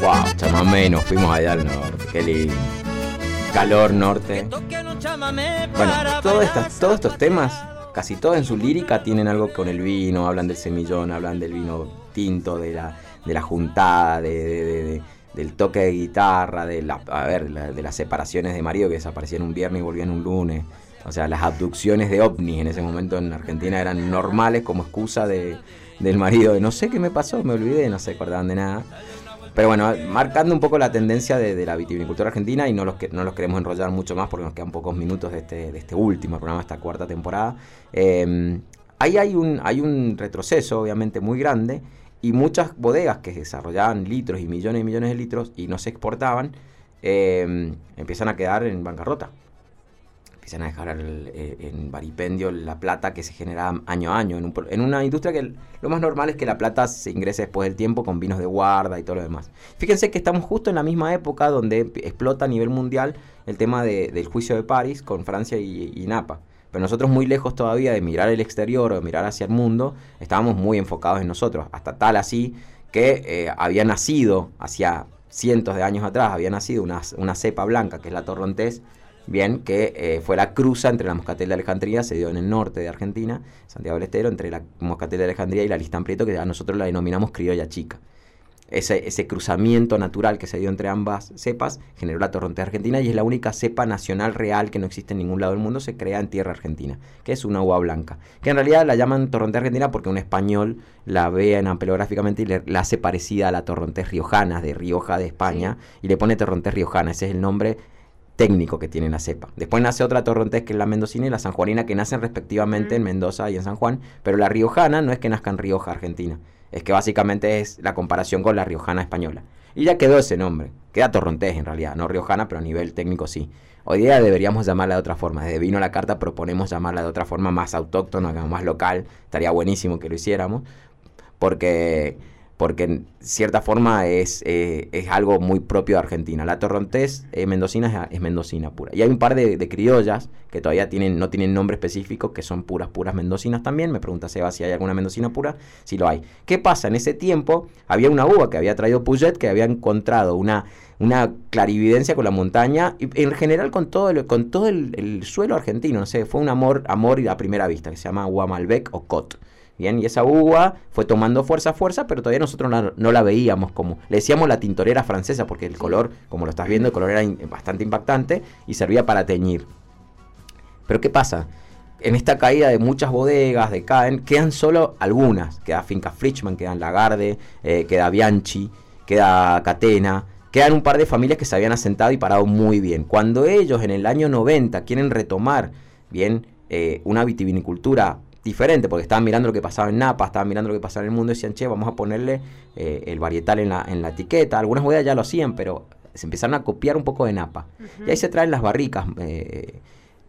Speaker 3: Wow, chamamé, nos fuimos allá al norte, qué lindo. Calor norte. Bueno, todos estos temas casi todos en su lírica tienen algo con el vino, hablan del semillón, hablan del vino tinto, de la, de la juntada, de, del toque de guitarra, de, la, a ver, de las separaciones de marido que desaparecían un viernes y volvían un lunes. O sea, las abducciones de ovnis en ese momento en Argentina eran normales como excusa de, del marido de no sé qué me pasó, me olvidé, no se acordaban de nada. Pero bueno, marcando un poco la tendencia de, la vitivinicultura argentina y no los, que, no los queremos enrollar mucho más porque nos quedan pocos minutos de este, de este último programa, esta cuarta temporada. Em, ahí hay un, hay un retroceso obviamente muy grande y muchas bodegas que desarrollaban litros y millones y millones de litros y no se exportaban, em, empiezan a quedar en bancarrota. Empiezan a dejar eh, en varipendio la plata que se genera año a año en, en, una industria que lo más normal es que la plata se ingrese después del tiempo con vinos de guarda y todo lo demás. Fíjense que estamos justo en la misma época donde explota a nivel mundial el tema del juicio de París con Francia y, Napa. Pero nosotros muy lejos todavía de mirar el exterior o de mirar hacia el mundo, estábamos muy enfocados en nosotros, hasta tal así que eh, había nacido hacia cientos de años atrás, había nacido una, una cepa blanca que es la torrontés, bien, que eh, fue la cruza entre la Moscatel de Alejandría, se dio en el norte de Argentina, Santiago del Estero, entre la Moscatel de Alejandría y la Listán Prieto, que a nosotros la denominamos criolla chica. Ese, ese, cruzamiento natural que se dio entre ambas cepas generó la torrontés argentina y es la única cepa nacional real que no existe en ningún lado del mundo, se crea en tierra argentina, que es una uva blanca. Que en realidad la llaman torrontés argentina porque un español la ve en ampelográficamente y le, la hace parecida a la torrontés riojana de Rioja de España y le pone torrontés riojana, ese es el nombre técnico que tiene la cepa. Después nace otra torrontés que es la mendocina y la sanjuanina que nacen respectivamente en Mendoza y en San Juan, pero la riojana no es que nazca en Rioja, Argentina, es que básicamente es la comparación con la riojana española. Y ya quedó ese nombre, queda torrontés en realidad, no riojana, pero a nivel técnico sí. Hoy día deberíamos llamarla de otra forma, desde vino a la carta proponemos llamarla de otra forma más autóctona, más local, estaría buenísimo que lo hiciéramos, porque porque en cierta forma es, eh, es algo muy propio de Argentina. La torrontés eh, mendocina es, mendocina pura. Y hay un par de, criollas que todavía tienen, no tienen nombre específico, que son puras, puras mendocinas también. Me pregunta Seba si hay alguna mendocina pura. Si lo hay. ¿Qué pasa? En ese tiempo había una uva que había traído Puget, que había encontrado una, una clarividencia con la montaña y en general con todo el, con todo el, suelo argentino. No sé, fue un amor, amor a primera vista, que se llama uva o Cot. Bien, y esa uva fue tomando fuerza, fuerza, pero todavía nosotros no la, veíamos como, le decíamos la tintorera francesa, porque el color, como lo estás viendo, el color era bastante impactante y servía para teñir. Pero ¿qué pasa? En esta caída de muchas bodegas, de Caen, quedan solo algunas. Queda Finca Frischman, quedan Lagarde, eh, queda Bianchi, queda Catena, quedan un par de familias que se habían asentado y parado muy bien. Cuando ellos en el año 90 quieren retomar bien eh, una vitivinicultura diferente, porque estaban mirando lo que pasaba en Napa, estaban mirando lo que pasaba en el mundo y decían, che, vamos a ponerle eh, el varietal en la, en la etiqueta. Algunas bodegas ya lo hacían, pero se empezaron a copiar un poco de Napa. Y ahí se traen las barricas. Eh,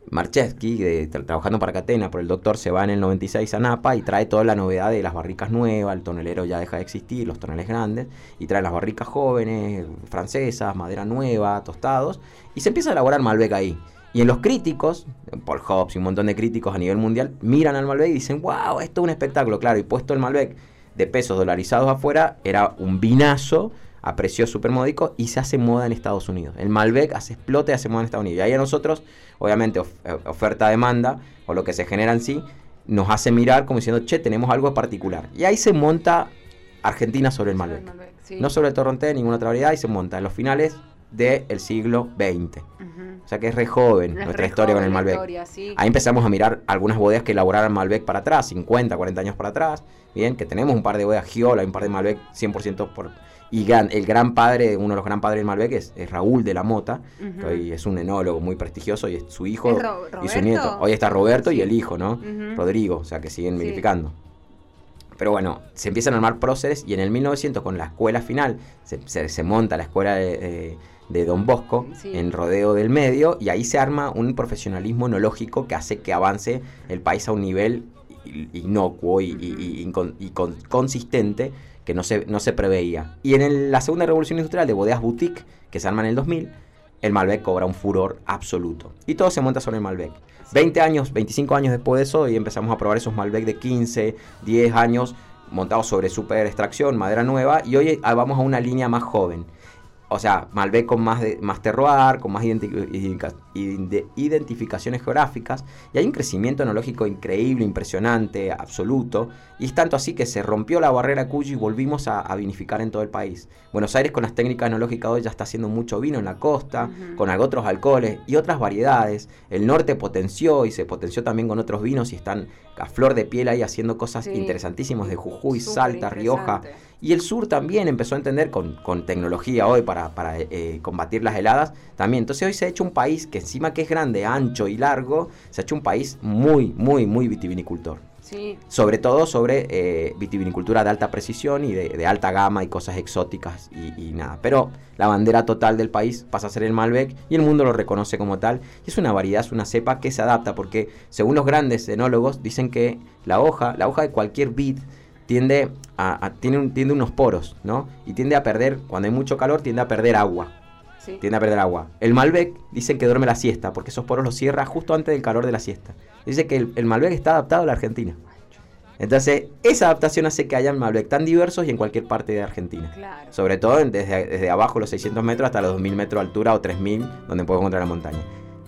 Speaker 3: Marchesky, trabajando para Catena, por el doctor, se va en el 96 a Napa y trae toda la novedad de las barricas nuevas, el tonelero ya deja de existir, los toneles grandes, y trae las barricas jóvenes, francesas, madera nueva, tostados, y se empieza a elaborar Malbec ahí. Y en los críticos, Paul Hobbs y un montón de críticos a nivel mundial, miran al Malbec y dicen, wow, esto es un espectáculo. Claro, y puesto el Malbec de pesos dolarizados afuera, era un vinazo a precios súper módicos y se hace moda en Estados Unidos. El Malbec hace explote y hace moda en Estados Unidos. Y ahí a nosotros, obviamente, eh, oferta-demanda o lo que se genera en sí, nos hace mirar como diciendo, che, tenemos algo particular. Y ahí se monta Argentina sobre el Malbec. No sobre el Torronté, ninguna otra variedad, y se monta en los finales del siglo XX. O sea que es re joven nuestra historia con el Malbec. Ahí empezamos a mirar algunas bodegas que elaboraron Malbec para atrás, 50, 40 años para atrás. Bien, que tenemos un par de bodegas Giola, un par de Malbec 100% por... Y el gran padre, uno de los gran padres del Malbec es, Raúl de la Mota, que hoy es un enólogo muy prestigioso y es su hijo y su nieto. Hoy está Roberto y el hijo, ¿no? Rodrigo, o sea que siguen verificando. Pero bueno, se empiezan a armar próceres y en el 1900 con la escuela final se, monta la escuela de de Don Bosco en Rodeo del Medio y ahí se arma un profesionalismo enológico que hace que avance el país a un nivel inocuo y, consistente que no se, no se preveía. Y en la segunda revolución industrial de bodegas boutique, que se arma en el 2000, el Malbec cobra un furor absoluto. Y todo se monta sobre el Malbec. 20 años, 25 años después de eso, y empezamos a probar esos Malbec de 15, 10 años, montados sobre super extracción, madera nueva, y hoy vamos a una línea más joven o sea, Malbec con más, de, más terroir, con más identificaciones geográficas, y hay un crecimiento enológico increíble, impresionante, absoluto, y es tanto así que se rompió la barrera Cuyo y volvimos a, vinificar en todo el país. Buenos Aires con las técnicas enológicas hoy ya está haciendo mucho vino en la costa, con otros alcoholes y otras variedades. El norte potenció y se potenció también con otros vinos y están a flor de piel ahí haciendo cosas interesantísimas de Jujuy, Salta, Rioja. Y el sur también empezó a entender con, tecnología hoy para, para eh, combatir las heladas también. Entonces hoy se ha hecho un país que encima que es grande, ancho y largo, se ha hecho un país muy, muy, muy vitivinicultor. Sobre todo sobre eh, vitivinicultura de alta precisión y de, alta gama y cosas exóticas y, nada. Pero la bandera total del país pasa a ser el Malbec y el mundo lo reconoce como tal. Y es una variedad, es una cepa que se adapta porque según los grandes enólogos dicen que la hoja, la hoja de cualquier vid tiende a, tiene, tiende unos poros, ¿no? Y tiende a perder, cuando hay mucho calor, tiende a perder agua. Tiende a perder agua. El Malbec dicen que duerme la siesta, porque esos poros los cierra justo antes del calor de la siesta. Dice que el, Malbec está adaptado a la Argentina. Entonces, esa adaptación hace que haya Malbec tan diversos y en cualquier parte de Argentina. Sobre todo desde, desde, abajo, los 600 metros, hasta los 2000 metros de altura o 3000, donde puedo encontrar la montaña.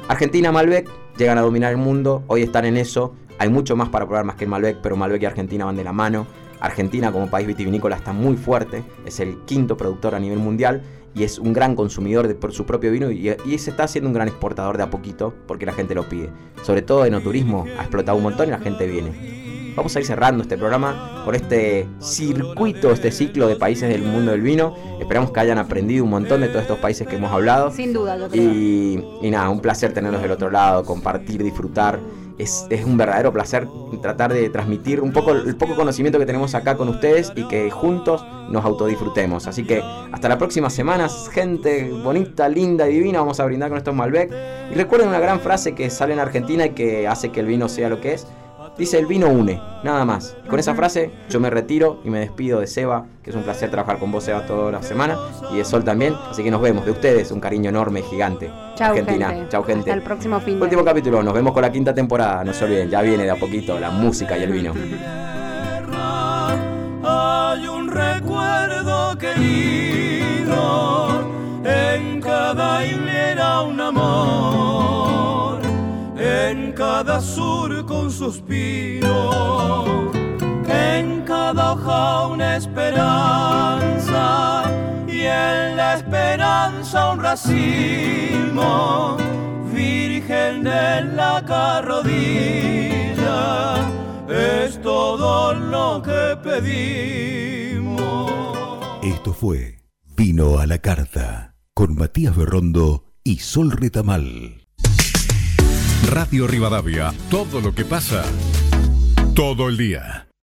Speaker 3: Argentina, Malbec, llegan a dominar el mundo, hoy están en eso. Hay mucho más para probar más que el Malbec, pero Malbec y Argentina van de la mano. Argentina como país vitivinícola está muy fuerte, es el quinto productor a nivel mundial y es un gran consumidor de por su propio vino y, se está haciendo un gran exportador de a poquito porque la gente lo pide. Sobre todo en turismo ha explotado un montón y la gente viene. Vamos a ir cerrando este programa con este circuito, este ciclo de países del mundo del vino. Esperamos que hayan aprendido un montón de todos estos países que hemos hablado.
Speaker 4: Sin duda, yo creo.
Speaker 3: Y, y nada, un placer tenerlos del otro lado, compartir, disfrutar es, un verdadero placer tratar de transmitir un poco el poco conocimiento que tenemos acá con ustedes y que juntos nos autodisfrutemos. Así que hasta la próxima semana, gente bonita, linda y divina, vamos a brindar con estos Malbec. Y recuerden una gran frase que sale en Argentina y que hace que el vino sea lo que es. Dice el vino une, nada más. Con esa frase yo me retiro y me despido de Seba, que es un placer trabajar con vos Seba toda la semana, y de Sol también. Así que nos vemos de ustedes, un cariño enorme, gigante.
Speaker 4: Chao,
Speaker 3: Argentina.
Speaker 4: Gente.
Speaker 3: Chao, gente.
Speaker 4: Hasta el próximo fin.
Speaker 3: Último capítulo, nos vemos con la quinta temporada, no se olviden, ya viene de a poquito la música y el vino.
Speaker 5: Hay un recuerdo querido, en cada hilera un amor, en cada surco un suspiro, en cada hoja una esperanza y en la esperanza un racimo, virgen de la carrodilla, es todo lo que pedimos.
Speaker 2: Esto fue Vino a la Carta con Matías Berrondo y Sol Retamal.
Speaker 1: Radio Rivadavia, todo lo que pasa, todo el día.